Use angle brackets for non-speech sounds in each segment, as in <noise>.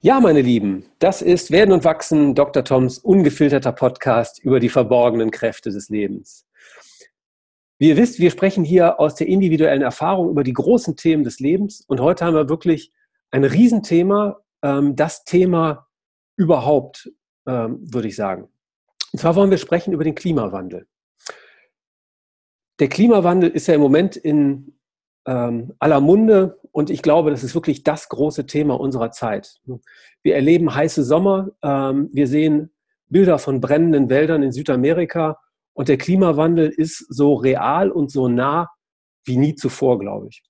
Ja, meine Lieben, das ist Werden und Wachsen, Dr. Toms ungefilterter Podcast über die verborgenen Kräfte des Lebens. Wie ihr wisst, wir sprechen hier aus der individuellen Erfahrung über die großen Themen des Lebens und heute haben wir wirklich ein Riesenthema, ähm, das Thema überhaupt, ähm, würde ich sagen. Und zwar wollen wir sprechen über den Klimawandel. Der Klimawandel ist ja im Moment in ähm, aller Munde und ich glaube, das ist wirklich das große Thema unserer Zeit. Wir erleben heiße Sommer, ähm, wir sehen Bilder von brennenden Wäldern in Südamerika und der Klimawandel ist so real und so nah wie nie zuvor, glaube ich.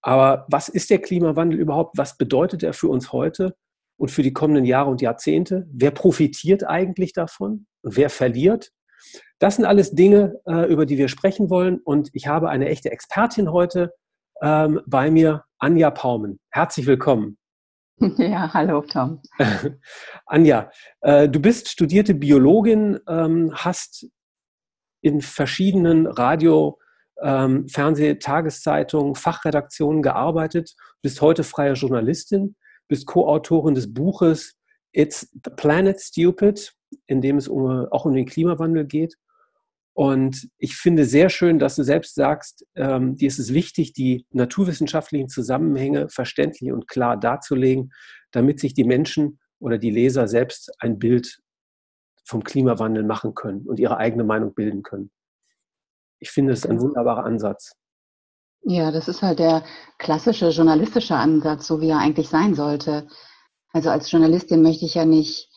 Aber was ist der Klimawandel überhaupt? Was bedeutet er für uns heute und für die kommenden Jahre und Jahrzehnte? Wer profitiert eigentlich davon wer verliert? Das sind alles Dinge, äh, über die wir sprechen wollen. Und ich habe eine echte Expertin heute ähm, bei mir, Anja Paumen. Herzlich willkommen. <laughs> Ja, hallo Tom. <laughs> Anja, äh, du bist studierte Biologin, ähm, hast in verschiedenen Radio, ähm, Fernseh-, Tageszeitungen, Fachredaktionen gearbeitet, bist heute freie Journalistin, bist Co-Autorin des Buches It's the Planet Stupid, in dem es um, auch um den Klimawandel geht. Und ich finde sehr schön, dass du selbst sagst, ähm, dir ist es wichtig, die naturwissenschaftlichen Zusammenhänge verständlich und klar darzulegen, damit sich die Menschen oder die Leser selbst ein Bild vom Klimawandel machen können und ihre eigene Meinung bilden können. Ich finde es ein wunderbarer Ansatz. Ja, das ist halt der klassische journalistische Ansatz, so wie er eigentlich sein sollte. Also als Journalistin möchte ich ja nicht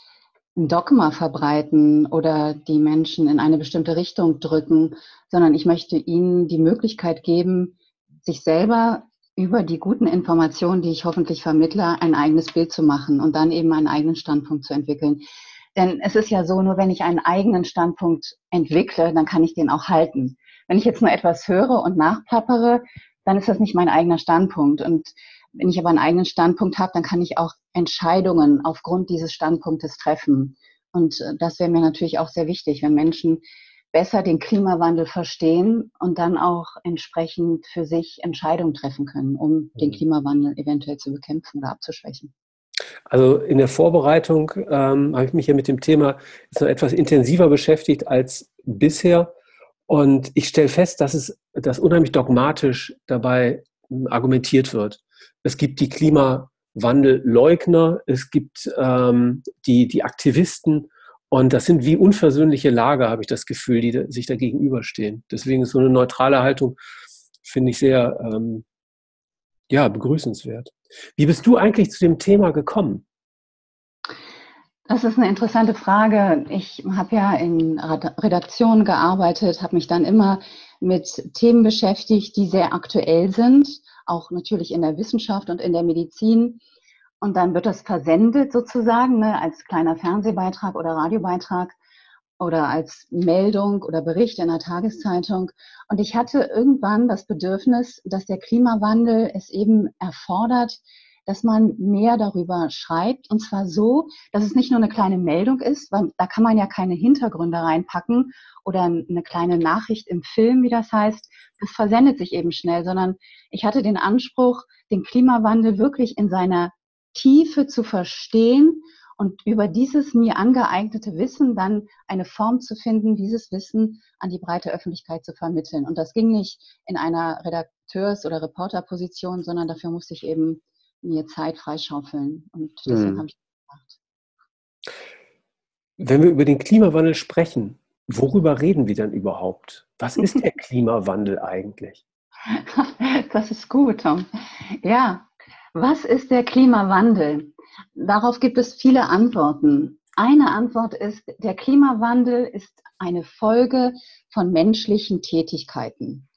ein Dogma verbreiten oder die Menschen in eine bestimmte Richtung drücken, sondern ich möchte ihnen die Möglichkeit geben, sich selber über die guten Informationen, die ich hoffentlich vermittle, ein eigenes Bild zu machen und dann eben einen eigenen Standpunkt zu entwickeln. Denn es ist ja so, nur wenn ich einen eigenen Standpunkt entwickle, dann kann ich den auch halten. Wenn ich jetzt nur etwas höre und nachplappere, dann ist das nicht mein eigener Standpunkt. Und wenn ich aber einen eigenen Standpunkt habe, dann kann ich auch Entscheidungen aufgrund dieses Standpunktes treffen. Und äh, das wäre mir natürlich auch sehr wichtig, wenn Menschen besser den Klimawandel verstehen und dann auch entsprechend für sich Entscheidungen treffen können, um den mhm. Klimawandel eventuell zu bekämpfen oder abzuschwächen. Also in der Vorbereitung ähm, habe ich mich ja mit dem Thema jetzt noch etwas intensiver beschäftigt als bisher. Und ich stelle fest, dass es dass unheimlich dogmatisch dabei hm, argumentiert wird. Es gibt die Klimawandelleugner, es gibt ähm, die, die Aktivisten und das sind wie unversöhnliche Lager, habe ich das Gefühl, die sich da gegenüberstehen. Deswegen ist so eine neutrale Haltung, finde ich sehr ähm, ja, begrüßenswert. Wie bist du eigentlich zu dem Thema gekommen? Das ist eine interessante Frage. Ich habe ja in Redaktionen gearbeitet, habe mich dann immer mit Themen beschäftigt, die sehr aktuell sind auch natürlich in der Wissenschaft und in der Medizin. Und dann wird das versendet sozusagen ne, als kleiner Fernsehbeitrag oder Radiobeitrag oder als Meldung oder Bericht in der Tageszeitung. Und ich hatte irgendwann das Bedürfnis, dass der Klimawandel es eben erfordert, dass man mehr darüber schreibt. Und zwar so, dass es nicht nur eine kleine Meldung ist, weil da kann man ja keine Hintergründe reinpacken oder eine kleine Nachricht im Film, wie das heißt. Das versendet sich eben schnell, sondern ich hatte den Anspruch, den Klimawandel wirklich in seiner Tiefe zu verstehen und über dieses mir angeeignete Wissen dann eine Form zu finden, dieses Wissen an die breite Öffentlichkeit zu vermitteln. Und das ging nicht in einer Redakteurs- oder Reporterposition, sondern dafür musste ich eben mir Zeit freischaufeln. Und deswegen hm. habe ich das gemacht. Wenn wir über den Klimawandel sprechen, worüber reden wir denn überhaupt? Was ist der <laughs> Klimawandel eigentlich? <laughs> Das ist gut, Tom. Ja, was ist der Klimawandel? Darauf gibt es viele Antworten. Eine Antwort ist, der Klimawandel ist eine Folge von menschlichen Tätigkeiten.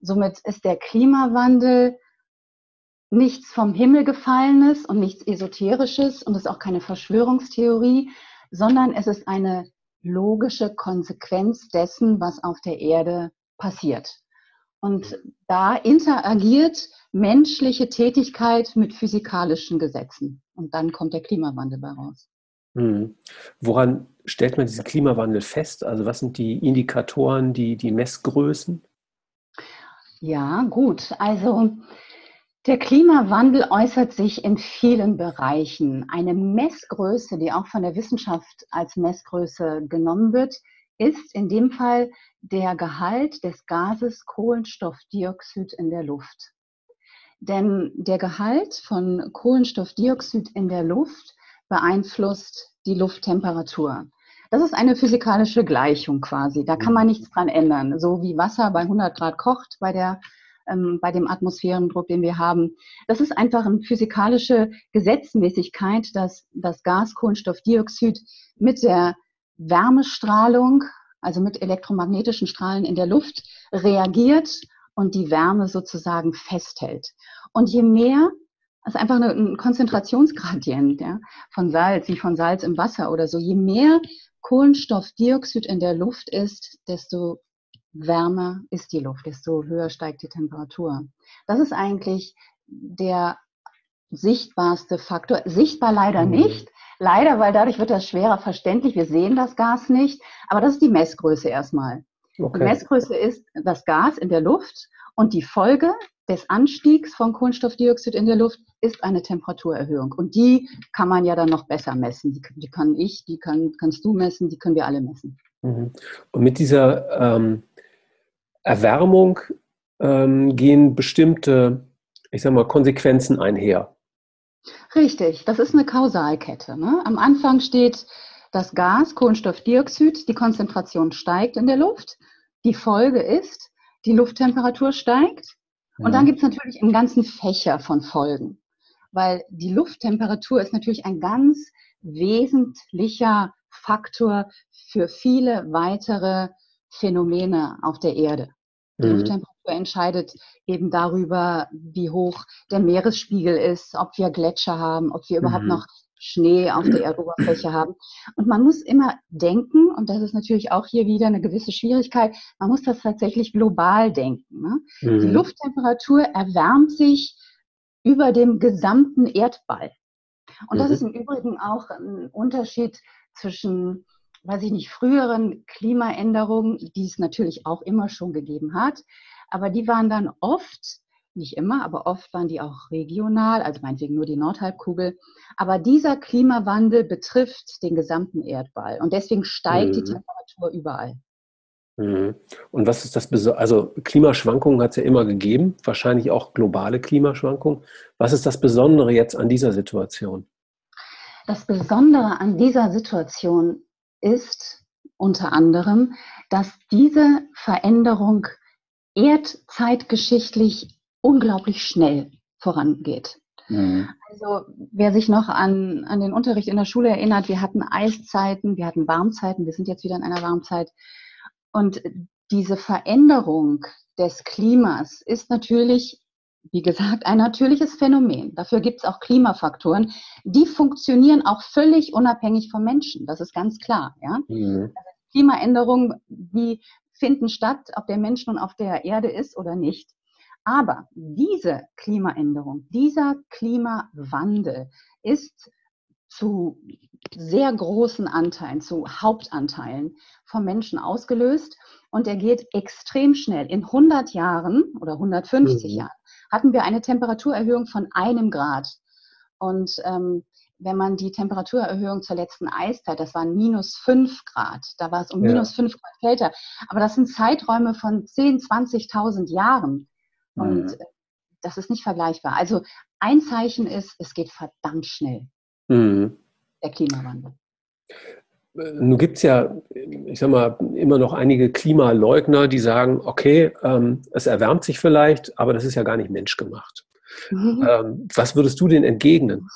Somit ist der Klimawandel nichts vom Himmel gefallenes und nichts Esoterisches und ist auch keine Verschwörungstheorie, sondern es ist eine logische Konsequenz dessen, was auf der Erde passiert. Und da interagiert menschliche Tätigkeit mit physikalischen Gesetzen. Und dann kommt der Klimawandel bei raus. Hm. Woran stellt man diesen Klimawandel fest? Also was sind die Indikatoren, die, die Messgrößen? Ja, gut. Also Der Klimawandel äußert sich in vielen Bereichen. Eine Messgröße, die auch von der Wissenschaft als Messgröße genommen wird, ist in dem Fall der Gehalt des Gases Kohlenstoffdioxid in der Luft. Denn der Gehalt von Kohlenstoffdioxid in der Luft beeinflusst die Lufttemperatur. Das ist eine physikalische Gleichung quasi. Da kann man nichts dran ändern. So wie Wasser bei 100 Grad kocht bei der ähm, bei dem Atmosphärendruck, den wir haben. Das ist einfach eine physikalische Gesetzmäßigkeit, dass das Gas Kohlenstoffdioxid mit der Wärmestrahlung, also mit elektromagnetischen Strahlen in der Luft, reagiert und die Wärme sozusagen festhält. Und je mehr, also einfach ein Konzentrationsgradient ja, von Salz, wie von Salz im Wasser oder so, je mehr Kohlenstoffdioxid in der Luft ist, desto wärmer ist die Luft, desto höher steigt die Temperatur. Das ist eigentlich der sichtbarste Faktor. Sichtbar leider mhm. nicht. Leider, weil dadurch wird das schwerer verständlich. Wir sehen das Gas nicht. Aber das ist die Messgröße erstmal. Okay. Die Messgröße ist das Gas in der Luft und die Folge des Anstiegs von Kohlenstoffdioxid in der Luft ist eine Temperaturerhöhung. Und die kann man ja dann noch besser messen. Die, die kann ich, die kann, kannst du messen, die können wir alle messen. Mhm. Und mit dieser ähm, Erwärmung ähm, gehen bestimmte, ich sag mal, Konsequenzen einher. Richtig, das ist eine Kausalkette. Ne? Am Anfang steht das Gas, Kohlenstoffdioxid, die Konzentration steigt in der Luft. Die Folge ist, die Lufttemperatur steigt. Und dann mhm. gibt es natürlich einen ganzen Fächer von Folgen, weil die Lufttemperatur ist natürlich ein ganz wesentlicher Faktor für viele weitere Phänomene auf der Erde. Die mhm. Lufttemperatur entscheidet eben darüber, wie hoch der Meeresspiegel ist, ob wir Gletscher haben, ob wir überhaupt mhm. noch Schnee auf der Erdoberfläche haben. Und man muss immer denken, und das ist natürlich auch hier wieder eine gewisse Schwierigkeit, man muss das tatsächlich global denken. Ne? Mhm. Die Lufttemperatur erwärmt sich über dem gesamten Erdball. Und das mhm. ist im Übrigen auch ein Unterschied zwischen weiß ich nicht, früheren Klimaänderungen, die es natürlich auch immer schon gegeben hat. Aber die waren dann oft, nicht immer, aber oft waren die auch regional, also meinetwegen nur die Nordhalbkugel. Aber dieser Klimawandel betrifft den gesamten Erdball und deswegen steigt mhm. die Temperatur überall. Mhm. Und was ist das Besondere? Also Klimaschwankungen hat es ja immer gegeben, wahrscheinlich auch globale Klimaschwankungen. Was ist das Besondere jetzt an dieser Situation? Das Besondere an dieser Situation ist unter anderem, dass diese Veränderung erdzeitgeschichtlich unglaublich schnell vorangeht. Mhm. Also wer sich noch an, an den Unterricht in der Schule erinnert, wir hatten Eiszeiten, wir hatten Warmzeiten, wir sind jetzt wieder in einer Warmzeit. Und diese Veränderung des Klimas ist natürlich, wie gesagt, ein natürliches Phänomen. Dafür gibt es auch Klimafaktoren, die funktionieren auch völlig unabhängig vom Menschen. Das ist ganz klar. Ja? Mhm. Also Klimaänderungen, die finden statt, ob der Mensch nun auf der Erde ist oder nicht. Aber diese Klimaänderung, dieser Klimawandel ist zu sehr großen Anteilen, zu Hauptanteilen vom Menschen ausgelöst und er geht extrem schnell. In 100 Jahren oder 150 mhm. Jahren hatten wir eine Temperaturerhöhung von einem Grad. Und ähm, wenn man die Temperaturerhöhung zur letzten Eiszeit, das waren minus 5 Grad, da war es um ja. minus 5 Grad kälter. Aber das sind Zeiträume von 10, 20.000 Jahren. Und mhm. das ist nicht vergleichbar. Also ein Zeichen ist, es geht verdammt schnell. Mhm. Der Klimawandel. Nun gibt es ja, ich sag mal, immer noch einige Klimaleugner, die sagen, okay, ähm, es erwärmt sich vielleicht, aber das ist ja gar nicht menschgemacht. Mhm. Ähm, was würdest du denn entgegnen?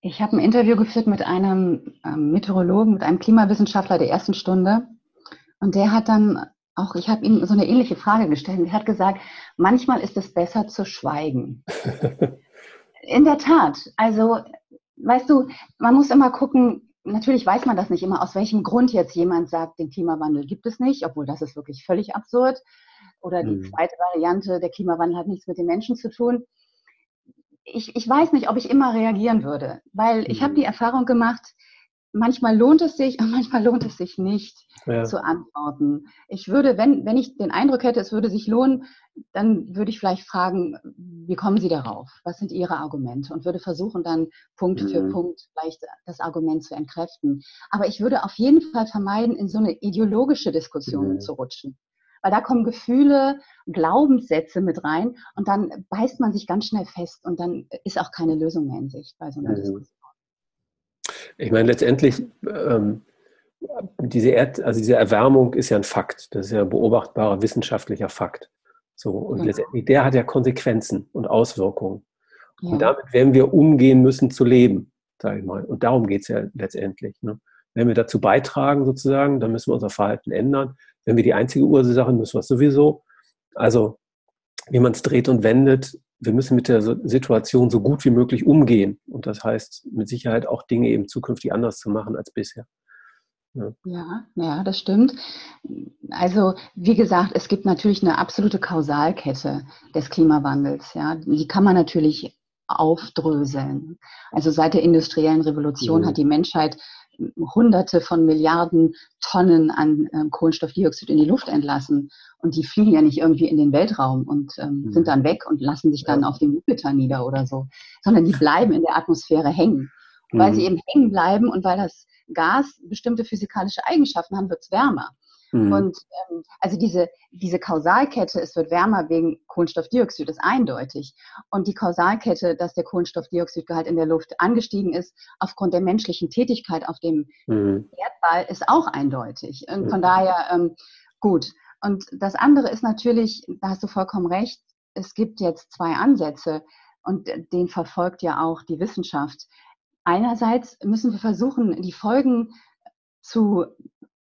Ich habe ein Interview geführt mit einem ähm, Meteorologen, mit einem Klimawissenschaftler der ersten Stunde. Und der hat dann auch, ich habe ihm so eine ähnliche Frage gestellt. Er hat gesagt, manchmal ist es besser zu schweigen. <laughs> In der Tat. Also, weißt du, man muss immer gucken, natürlich weiß man das nicht immer, aus welchem Grund jetzt jemand sagt, den Klimawandel gibt es nicht, obwohl das ist wirklich völlig absurd. Oder die hm. zweite Variante, der Klimawandel hat nichts mit den Menschen zu tun ich, ich weiß nicht, ob ich immer reagieren würde, weil ich habe die mhm. Erfahrung gemacht, manchmal lohnt es sich <laughs> und manchmal lohnt es sich nicht ja. zu antworten. Ich würde, wenn, wenn ich den Eindruck hätte, es würde sich lohnen, dann würde ich vielleicht fragen, wie kommen Sie darauf? Was sind Ihre Argumente? Und würde versuchen, dann Punkt mhm. für Punkt vielleicht das Argument zu entkräften. Aber ich würde auf jeden Fall vermeiden, in so eine ideologische Diskussion mhm. zu rutschen. Weil da kommen Gefühle, Glaubenssätze mit rein und dann beißt man sich ganz schnell fest und dann ist auch keine Lösung mehr in Sicht bei so einer mhm. Diskussion. Ich meine, letztendlich, ähm, diese, Erd, also diese Erwärmung ist ja ein Fakt. Das ist ja ein beobachtbarer wissenschaftlicher Fakt. So, und ja. letztendlich, der hat ja Konsequenzen und Auswirkungen. Ja. Und damit werden wir umgehen müssen zu leben, sage ich mal. Und darum geht es ja letztendlich. Ne? Wenn wir dazu beitragen, sozusagen, dann müssen wir unser Verhalten ändern. Wenn wir die einzige Ursache müssen wir es sowieso. Also, wie man es dreht und wendet, wir müssen mit der Situation so gut wie möglich umgehen. Und das heißt mit Sicherheit auch Dinge eben zukünftig anders zu machen als bisher. Ja. ja, ja, das stimmt. Also, wie gesagt, es gibt natürlich eine absolute Kausalkette des Klimawandels. Ja, die kann man natürlich aufdröseln. Also seit der industriellen Revolution mhm. hat die Menschheit Hunderte von Milliarden Tonnen an ähm, Kohlenstoffdioxid in die Luft entlassen. Und die fliegen ja nicht irgendwie in den Weltraum und ähm, mhm. sind dann weg und lassen sich dann auf dem Jupiter nieder oder so, sondern die <laughs> bleiben in der Atmosphäre hängen. Und weil sie mhm. eben hängen bleiben und weil das Gas bestimmte physikalische Eigenschaften haben, wird es wärmer. Mhm. Und ähm, also diese, diese Kausalkette, es wird wärmer wegen Kohlenstoffdioxid, ist eindeutig. Und die Kausalkette, dass der Kohlenstoffdioxidgehalt in der Luft angestiegen ist, aufgrund der menschlichen Tätigkeit auf dem mhm. Erdball, ist auch eindeutig. Und von mhm. daher ähm, gut. Und das andere ist natürlich, da hast du vollkommen recht, es gibt jetzt zwei Ansätze und den verfolgt ja auch die Wissenschaft. Einerseits müssen wir versuchen, die Folgen zu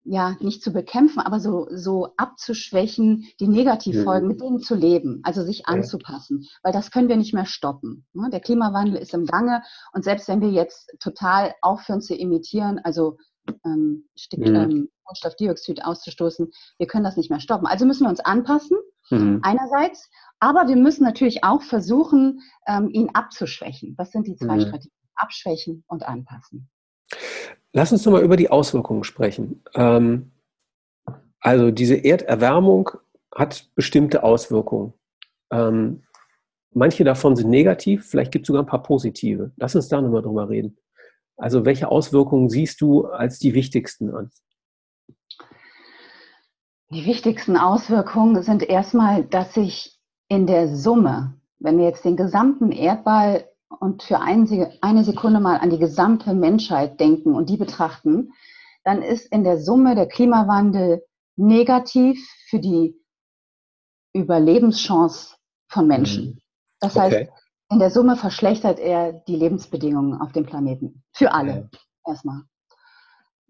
ja, nicht zu bekämpfen, aber so, so abzuschwächen, die Negativfolgen, mhm. mit denen zu leben, also sich anzupassen, weil das können wir nicht mehr stoppen. Ne? Der Klimawandel ist im Gange und selbst wenn wir jetzt total aufhören zu emittieren, also ähm, Stick, mhm. ähm, Kohlenstoffdioxid auszustoßen, wir können das nicht mehr stoppen. Also müssen wir uns anpassen, mhm. einerseits, aber wir müssen natürlich auch versuchen, ähm, ihn abzuschwächen. Was sind die zwei mhm. Strategien? Abschwächen und anpassen. Lass uns mal über die Auswirkungen sprechen. Ähm, also diese Erderwärmung hat bestimmte Auswirkungen. Ähm, manche davon sind negativ, vielleicht gibt es sogar ein paar positive. Lass uns da nochmal drüber reden. Also welche Auswirkungen siehst du als die wichtigsten an? Die wichtigsten Auswirkungen sind erstmal, dass sich in der Summe, wenn wir jetzt den gesamten Erdball und für eine Sekunde mal an die gesamte Menschheit denken und die betrachten, dann ist in der Summe der Klimawandel negativ für die Überlebenschance von Menschen. Mhm. Das okay. heißt, in der Summe verschlechtert er die Lebensbedingungen auf dem Planeten. Für alle. Okay. Erstmal.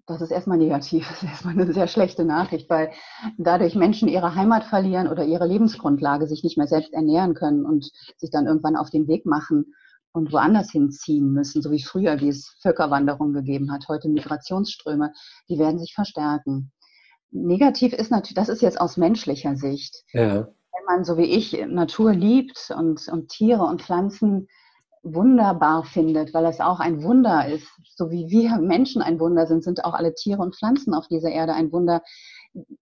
Das ist erstmal negativ. Das ist erstmal eine sehr schlechte Nachricht, weil dadurch Menschen ihre Heimat verlieren oder ihre Lebensgrundlage sich nicht mehr selbst ernähren können und sich dann irgendwann auf den Weg machen, und woanders hinziehen müssen, so wie früher, wie es Völkerwanderung gegeben hat, heute Migrationsströme, die werden sich verstärken. Negativ ist natürlich, das ist jetzt aus menschlicher Sicht. Ja. Wenn man so wie ich Natur liebt und, und Tiere und Pflanzen wunderbar findet, weil es auch ein Wunder ist, so wie wir Menschen ein Wunder sind, sind auch alle Tiere und Pflanzen auf dieser Erde ein Wunder.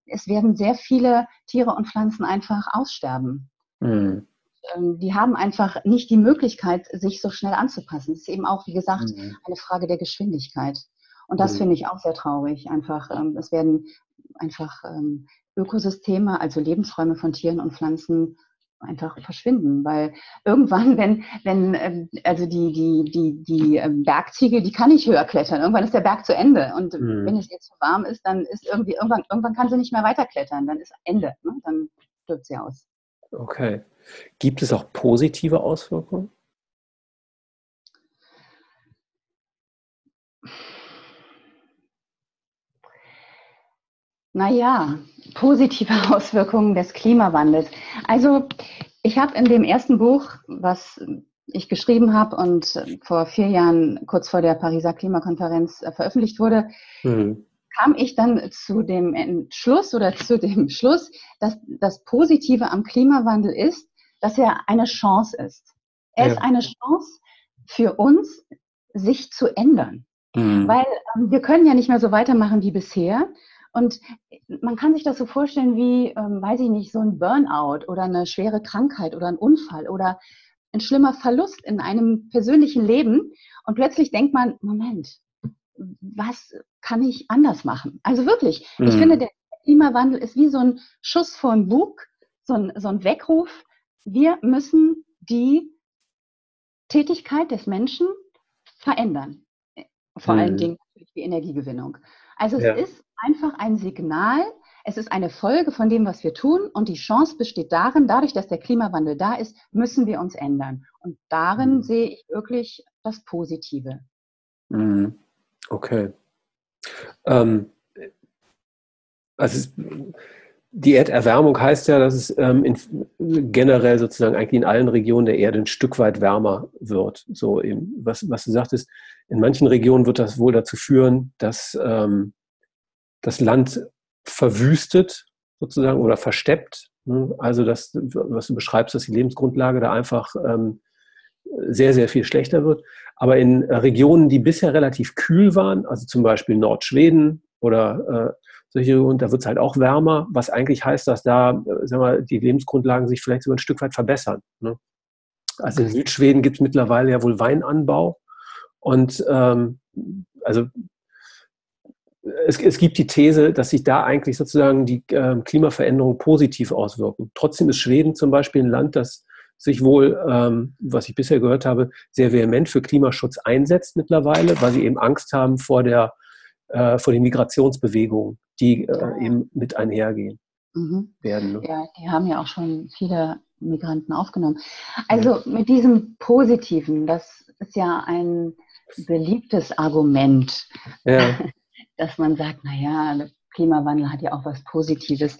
Es werden sehr viele Tiere und Pflanzen einfach aussterben. Mhm. Ähm, die haben einfach nicht die Möglichkeit, sich so schnell anzupassen. Das ist eben auch, wie gesagt, mhm. eine Frage der Geschwindigkeit. Und das mhm. finde ich auch sehr traurig. Einfach, ähm, es werden einfach ähm, Ökosysteme, also Lebensräume von Tieren und Pflanzen einfach verschwinden, weil irgendwann, wenn, wenn, also die, die, die, die Bergziegel, die kann nicht höher klettern. Irgendwann ist der Berg zu Ende. Und mhm. wenn es jetzt zu warm ist, dann ist irgendwie, irgendwann, irgendwann kann sie nicht mehr weiterklettern. Dann ist Ende. Ne? Dann stirbt sie aus. Okay. Gibt es auch positive Auswirkungen? Naja, positive <laughs> Auswirkungen des Klimawandels. Also ich habe in dem ersten Buch, was ich geschrieben habe und vor vier Jahren kurz vor der Pariser Klimakonferenz äh, veröffentlicht wurde, mhm kam ich dann zu dem Entschluss oder <laughs> zu dem Schluss, dass das Positive am Klimawandel ist, dass er eine Chance ist. Er ja. ist eine Chance für uns, sich zu ändern. Mhm. Weil ähm, wir können ja nicht mehr so weitermachen wie bisher. Und man kann sich das so vorstellen wie, ähm, weiß ich nicht, so ein Burnout oder eine schwere Krankheit oder ein Unfall oder ein schlimmer Verlust in einem persönlichen Leben. Und plötzlich denkt man, Moment, was kann ich anders machen? Also wirklich, mhm. ich finde, der Klimawandel ist wie so ein Schuss vor dem Bug, so ein, so ein Weckruf. Wir müssen die Tätigkeit des Menschen verändern. Vor mhm. allen Dingen die Energiegewinnung. Also es ja. ist einfach ein Signal, es ist eine Folge von dem, was wir tun und die Chance besteht darin, dadurch, dass der Klimawandel da ist, müssen wir uns ändern. Und darin mhm. sehe ich wirklich das Positive. Mhm. Okay. Ähm, also die Erderwärmung heißt ja, dass es ähm, in, generell sozusagen eigentlich in allen Regionen der Erde ein Stück weit wärmer wird. So eben, was, was du sagtest, in manchen Regionen wird das wohl dazu führen, dass ähm, das Land verwüstet sozusagen oder versteppt. Ne? Also das, was du beschreibst, dass die Lebensgrundlage da einfach ähm, sehr, sehr viel schlechter wird. Aber in Regionen, die bisher relativ kühl waren, also zum Beispiel Nordschweden oder äh, solche Regionen, da wird es halt auch wärmer, was eigentlich heißt, dass da äh, sagen wir, die Lebensgrundlagen sich vielleicht sogar ein Stück weit verbessern. Ne? Also in Südschweden gibt es mittlerweile ja wohl Weinanbau. Und ähm, also es, es, gibt die These, dass sich da eigentlich sozusagen die äh, Klimaveränderungen positiv auswirken. Trotzdem ist Schweden zum Beispiel ein Land, das sich wohl, ähm, was ich bisher gehört habe, sehr vehement für Klimaschutz einsetzt mittlerweile, weil sie eben Angst haben vor, der, äh, vor den Migrationsbewegungen, die äh, eben mit einhergehen mhm. werden. Ne? Ja, die haben ja auch schon viele Migranten aufgenommen. Also ja. mit diesem Positiven, das ist ja ein beliebtes Argument. Ja. <laughs> dass man sagt, naja, der Klimawandel hat ja auch was Positives.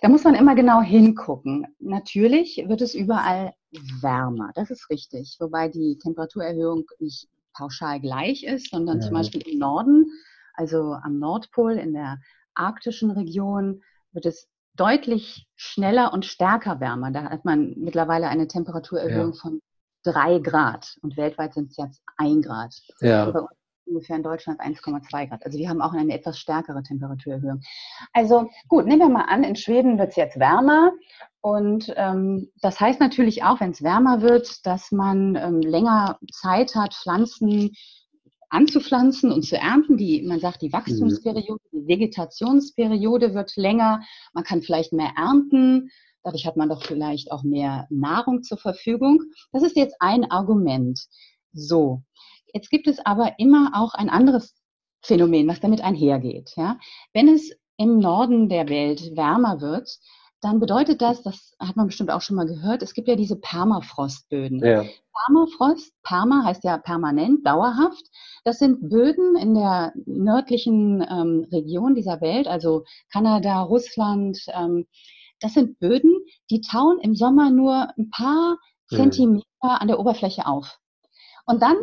Da muss man immer genau hingucken. Natürlich wird es überall wärmer, das ist richtig. Wobei die Temperaturerhöhung nicht pauschal gleich ist, sondern ja. zum Beispiel im Norden, also am Nordpol in der arktischen Region, wird es deutlich schneller und stärker wärmer. Da hat man mittlerweile eine Temperaturerhöhung ja. von drei Grad und weltweit sind es jetzt ein Grad. Ja. bei uns ungefähr in Deutschland 1,2 Grad. Also wir haben auch eine etwas stärkere Temperaturerhöhung. Also gut, nehmen wir mal an, in Schweden wird es jetzt wärmer. Und ähm, das heißt natürlich auch, wenn es wärmer wird, dass man ähm, länger Zeit hat, Pflanzen anzupflanzen und zu ernten. Die, man sagt, die Wachstumsperiode, die Vegetationsperiode wird länger. Man kann vielleicht mehr ernten. Dadurch hat man doch vielleicht auch mehr Nahrung zur Verfügung. Das ist jetzt ein Argument. So, Jetzt gibt es aber immer auch ein anderes Phänomen, was damit einhergeht. Ja? Wenn es im Norden der Welt wärmer wird, dann bedeutet das, das hat man bestimmt auch schon mal gehört, es gibt ja diese Permafrostböden. Ja. Permafrost, Perma heißt ja permanent, dauerhaft. Das sind Böden in der nördlichen ähm, Region dieser Welt, also Kanada, Russland. Ähm, das sind Böden, die tauen im Sommer nur ein paar mhm. Zentimeter an der Oberfläche auf. Und dann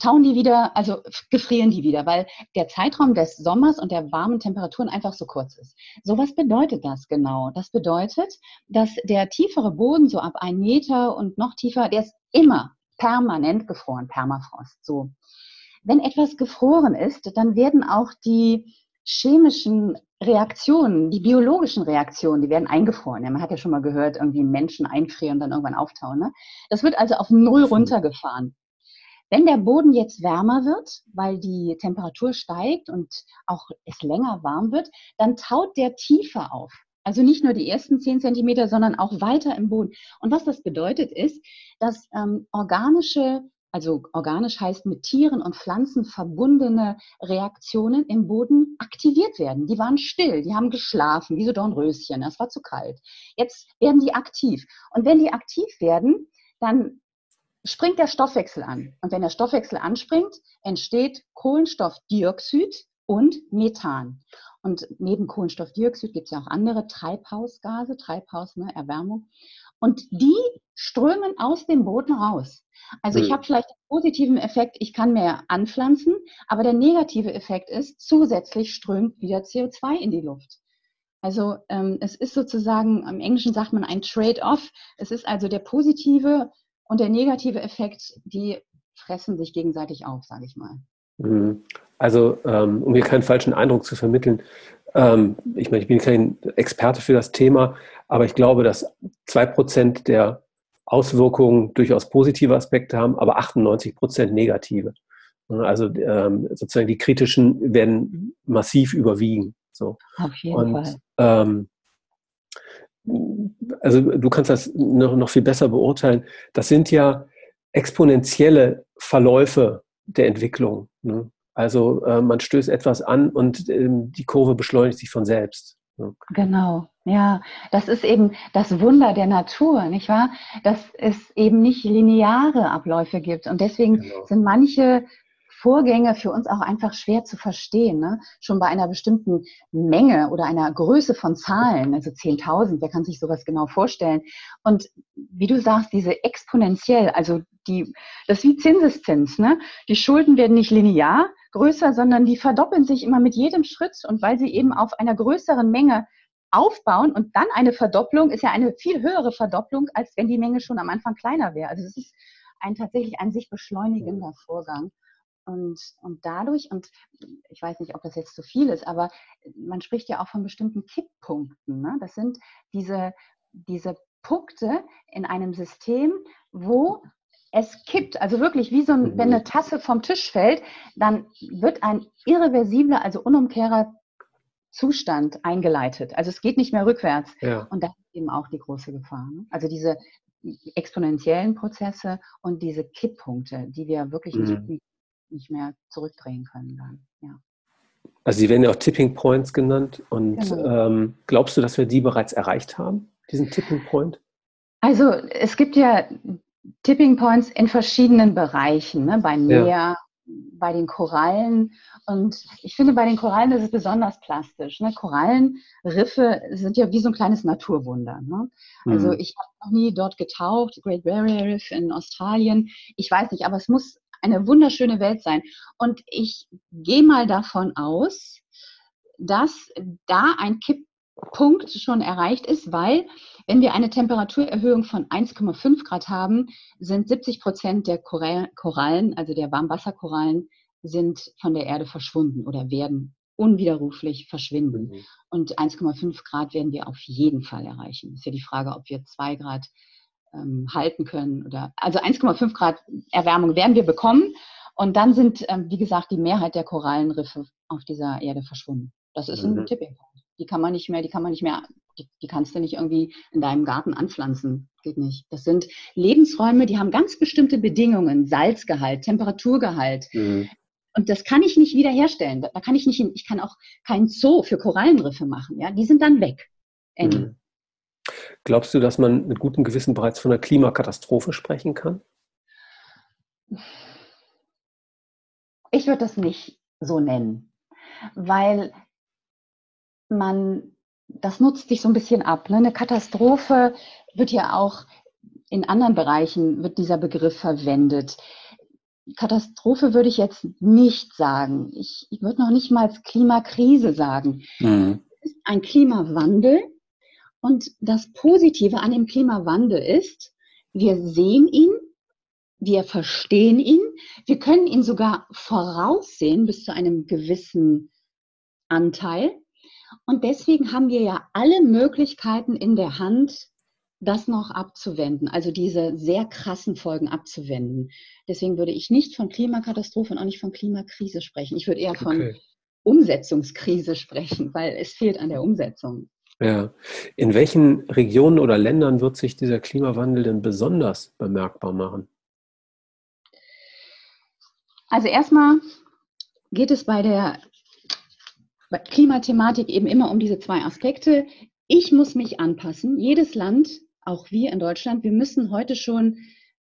tauen die wieder, also gefrieren die wieder, weil der Zeitraum des Sommers und der warmen Temperaturen einfach so kurz ist. So was bedeutet das genau? Das bedeutet, dass der tiefere Boden so ab ein Meter und noch tiefer, der ist immer permanent gefroren, Permafrost. So. Wenn etwas gefroren ist, dann werden auch die chemischen Reaktionen, die biologischen Reaktionen, die werden eingefroren. Ja, man hat ja schon mal gehört, irgendwie Menschen einfrieren und dann irgendwann auftauen. Ne? Das wird also auf Null runtergefahren. Wenn der Boden jetzt wärmer wird, weil die Temperatur steigt und auch es länger warm wird, dann taut der tiefer auf. Also nicht nur die ersten 10 Zentimeter, sondern auch weiter im Boden. Und was das bedeutet ist, dass ähm, organische, also organisch heißt mit Tieren und Pflanzen verbundene Reaktionen im Boden aktiviert werden. Die waren still, die haben geschlafen, wie so Dornröschen, es war zu kalt. Jetzt werden die aktiv. Und wenn die aktiv werden, dann springt der Stoffwechsel an. Und wenn der Stoffwechsel anspringt, entsteht Kohlenstoffdioxid und Methan. Und neben Kohlenstoffdioxid gibt es ja auch andere Treibhausgase, Treibhaus, ne, Erwärmung. Und die strömen aus dem Boden raus. Also ich hm. habe vielleicht den positiven Effekt, ich kann mehr anpflanzen, aber der negative Effekt ist, zusätzlich strömt wieder CO2 in die Luft. Also ähm, es ist sozusagen, im Englischen sagt man ein Trade-off. Es ist also der positive und der negative Effekt, die fressen sich gegenseitig auf, sage ich mal. Mhm. Also, ähm, um hier keinen falschen Eindruck zu vermitteln, ähm, ich meine, ich bin kein Experte für das Thema, aber ich glaube, dass zwei Prozent der Auswirkungen durchaus positive Aspekte haben, aber 98 Prozent negative. Also ähm, sozusagen die kritischen werden massiv überwiegen. So. Auf jeden Und, Fall. Ähm, also du kannst das noch, noch viel besser beurteilen. Das sind ja exponentielle Verläufe der Entwicklung. Ne? Also äh, man stößt etwas an und äh, die Kurve beschleunigt sich von selbst. Ne? Genau, ja, das ist eben das Wunder der Natur, nicht wahr? Dass es eben nicht lineare Abläufe gibt. Und deswegen genau. sind manche Vorgänge für uns auch einfach schwer zu verstehen. Ne? Schon bei einer bestimmten Menge oder einer Größe von Zahlen, also 10.000, wer kann sich sowas genau vorstellen? Und wie du sagst, diese exponentiell, also die, das ist wie Zinseszins. Ne? Die Schulden werden nicht linear größer, sondern die verdoppeln sich immer mit jedem Schritt. Und weil sie eben auf einer größeren Menge aufbauen und dann eine Verdopplung ist ja eine viel höhere Verdopplung, als wenn die Menge schon am Anfang kleiner wäre. Also es ist ein tatsächlich ein sich beschleunigender Vorgang. Und, und dadurch, und ich weiß nicht, ob das jetzt zu viel ist, aber man spricht ja auch von bestimmten Kipppunkten. Ne? Das sind diese, diese Punkte in einem System, wo es kippt, also wirklich wie so ein, wenn eine mhm. Tasse vom Tisch fällt, dann wird ein irreversibler, also unumkehrbar Zustand eingeleitet. Also es geht nicht mehr rückwärts. Ja. Und das ist eben auch die große Gefahr. Ne? Also diese exponentiellen Prozesse und diese Kipppunkte, die wir wirklich mhm. nicht nicht mehr zurückdrehen können dann. Ja. Also sie werden ja auch Tipping Points genannt. Und genau. ähm, glaubst du, dass wir die bereits erreicht haben, diesen Tipping Point? Also es gibt ja Tipping Points in verschiedenen Bereichen, ne? beim Meer, ja. bei den Korallen. Und ich finde, bei den Korallen ist es besonders plastisch. Ne? Korallenriffe sind ja wie so ein kleines Naturwunder. Ne? Also mhm. ich habe noch nie dort getaucht, Great Barrier Reef in Australien. Ich weiß nicht, aber es muss eine wunderschöne Welt sein. Und ich gehe mal davon aus, dass da ein Kipppunkt schon erreicht ist, weil wenn wir eine Temperaturerhöhung von 1,5 Grad haben, sind 70 Prozent der Korallen, also der Warmwasserkorallen, sind von der Erde verschwunden oder werden unwiderruflich verschwinden. Mhm. Und 1,5 Grad werden wir auf jeden Fall erreichen. Ist ja die Frage, ob wir 2 Grad ähm, halten können. Oder, also 1,5 Grad Erwärmung werden wir bekommen. Und dann sind, ähm, wie gesagt, die Mehrheit der Korallenriffe auf dieser Erde verschwunden. Das ist ein mhm. Tipping Point. Die kann man nicht mehr, die kann man nicht mehr, die, die, kannst du nicht irgendwie in deinem Garten anpflanzen. Geht nicht. Das sind Lebensräume, die haben ganz bestimmte Bedingungen, Salzgehalt, Temperaturgehalt. Mhm. Und das kann ich nicht wiederherstellen. Da kann ich nicht, ich kann auch keinen Zoo für Korallenriffe machen. Ja, die sind dann weg. Ende. Mhm. Glaubst du, dass man mit gutem Gewissen bereits von einer Klimakatastrophe sprechen kann? Ich würde das nicht so nennen, weil man, das nutzt sich so ein bisschen ab. Ne? Eine Katastrophe wird ja auch in anderen Bereichen, wird dieser Begriff verwendet. Katastrophe würde ich jetzt nicht sagen. Ich, ich würde noch nicht mal Klimakrise sagen. Mhm. Es ist ein Klimawandel, und das Positive an dem Klimawandel ist, wir sehen ihn, wir verstehen ihn, wir können ihn sogar voraussehen bis zu einem gewissen Anteil. Und deswegen haben wir ja alle Möglichkeiten in der Hand, das noch abzuwenden, also diese sehr krassen Folgen abzuwenden. Deswegen würde ich nicht von Klimakatastrophe und auch nicht von Klimakrise sprechen. Ich würde eher von okay. Umsetzungskrise sprechen, weil es fehlt an der Umsetzung. Ja. In welchen Regionen oder Ländern wird sich dieser Klimawandel denn besonders bemerkbar machen? Also erstmal geht es bei der Klimathematik eben immer um diese zwei Aspekte. Ich muss mich anpassen. Jedes Land, auch wir in Deutschland, wir müssen heute schon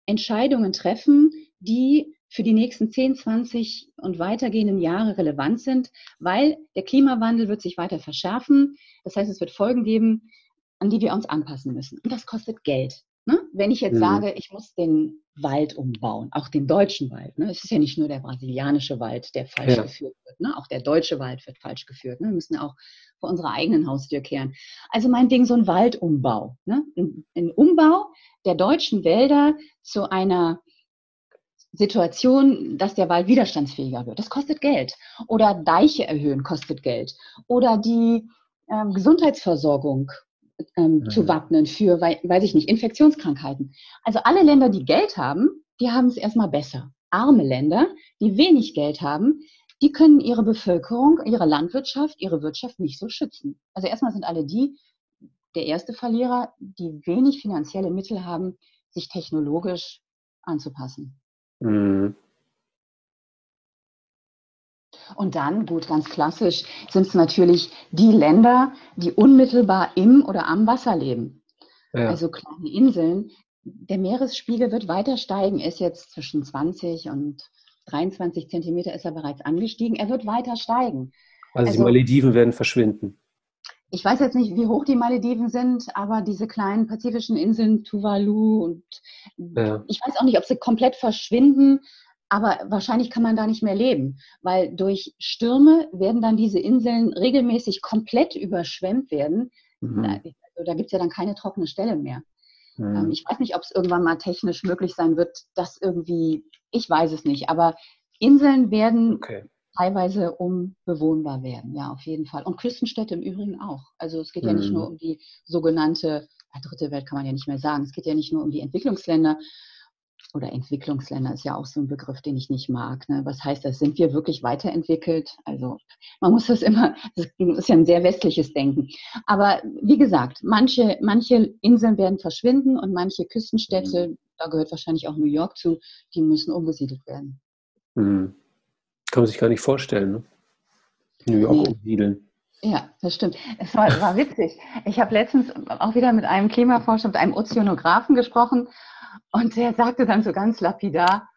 Entscheidungen treffen, die für die nächsten 10, 20 und weitergehenden Jahre relevant sind, weil der Klimawandel wird sich weiter verschärfen. Das heißt, es wird Folgen geben, an die wir uns anpassen müssen. Und das kostet Geld. Ne? Wenn ich jetzt mhm. sage, ich muss den Wald umbauen, auch den deutschen Wald. Ne? Es ist ja nicht nur der brasilianische Wald, der falsch ja. geführt wird. Ne? Auch der deutsche Wald wird falsch geführt. Ne? Wir müssen auch vor unserer eigenen Haustür kehren. Also mein Ding, so ein Waldumbau. Ne? Ein, ein Umbau der deutschen Wälder zu einer Situation, dass der Wald widerstandsfähiger wird. Das kostet Geld. Oder Deiche erhöhen kostet Geld. Oder die ähm, Gesundheitsversorgung ähm, mhm. zu wappnen für, weiß ich nicht, Infektionskrankheiten. Also alle Länder, die Geld haben, die haben es erstmal besser. Arme Länder, die wenig Geld haben, die können ihre Bevölkerung, ihre Landwirtschaft, ihre Wirtschaft nicht so schützen. Also erstmal sind alle die, der erste Verlierer, die wenig finanzielle Mittel haben, sich technologisch anzupassen. Mhm. Und dann, gut, ganz klassisch, sind es natürlich die Länder, die unmittelbar im oder am Wasser leben. Ja. Also kleine Inseln. Der Meeresspiegel wird weiter steigen, ist jetzt zwischen 20 und 23 Zentimeter ist er bereits angestiegen. Er wird weiter steigen. Also, also die Malediven werden verschwinden. Ich weiß jetzt nicht, wie hoch die Malediven sind, aber diese kleinen pazifischen Inseln, Tuvalu und ja. ich weiß auch nicht, ob sie komplett verschwinden, aber wahrscheinlich kann man da nicht mehr leben, weil durch Stürme werden dann diese Inseln regelmäßig komplett überschwemmt werden. Mhm. Da, also da gibt es ja dann keine trockene Stelle mehr. Mhm. ich weiß nicht, ob es irgendwann mal technisch möglich sein wird, das irgendwie, ich weiß es nicht, aber Inseln werden okay. Teilweise unbewohnbar werden, ja, auf jeden Fall. Und Küstenstädte im Übrigen auch. Also es geht mhm. ja nicht nur mhm. um die sogenannte, ja, dritte Welt kann man ja nicht mehr sagen, es geht ja nicht nur um die Entwicklungsländer, oder Entwicklungsländer ist ja auch so ein Begriff, den ich nicht mag. Ne? Was heißt das? Sind wir wirklich weiterentwickelt? Also man muss das immer, das ist ja ein sehr westliches Denken. Aber wie gesagt, manche, manche Inseln werden verschwinden und manche Küstenstädte, mhm. da gehört wahrscheinlich auch New York zu, die müssen umgesiedelt werden. Mhm. Kann man sich gar nicht vorstellen, ne? New York nee. umsiedeln. Ja, das stimmt. Es war, war witzig. Ich habe letztens auch wieder mit einem Klimaforscher, mit einem Ozeanographen gesprochen und der sagte dann so ganz lapidar,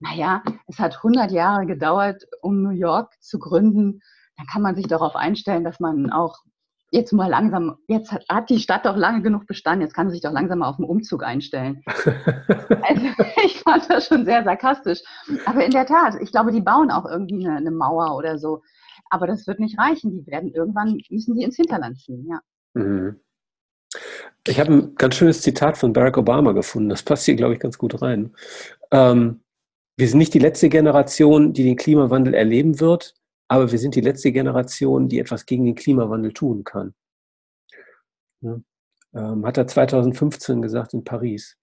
naja, es hat 100 Jahre gedauert, um New York zu gründen. Dann kann man sich darauf einstellen, dass man auch jetzt mal langsam, jetzt hat, hat die Stadt doch lange genug bestanden, jetzt kann man sich doch langsam mal auf den Umzug einstellen. <laughs> also <laughs> ich fand das schon sehr sarkastisch. Aber in der Tat, ich glaube, die bauen auch irgendwie eine, eine Mauer oder so. Aber das wird nicht reichen. Die werden irgendwann, müssen die ins Hinterland ziehen, ja. Mhm. Ich habe ein ganz schönes Zitat von Barack Obama gefunden. Das passt hier, glaube ich, ganz gut rein. Ähm, wir sind nicht die letzte Generation, die den Klimawandel erleben wird, aber wir sind die letzte Generation, die etwas gegen den Klimawandel tun kann. Ja. Ähm, hat er 2015 gesagt in Paris.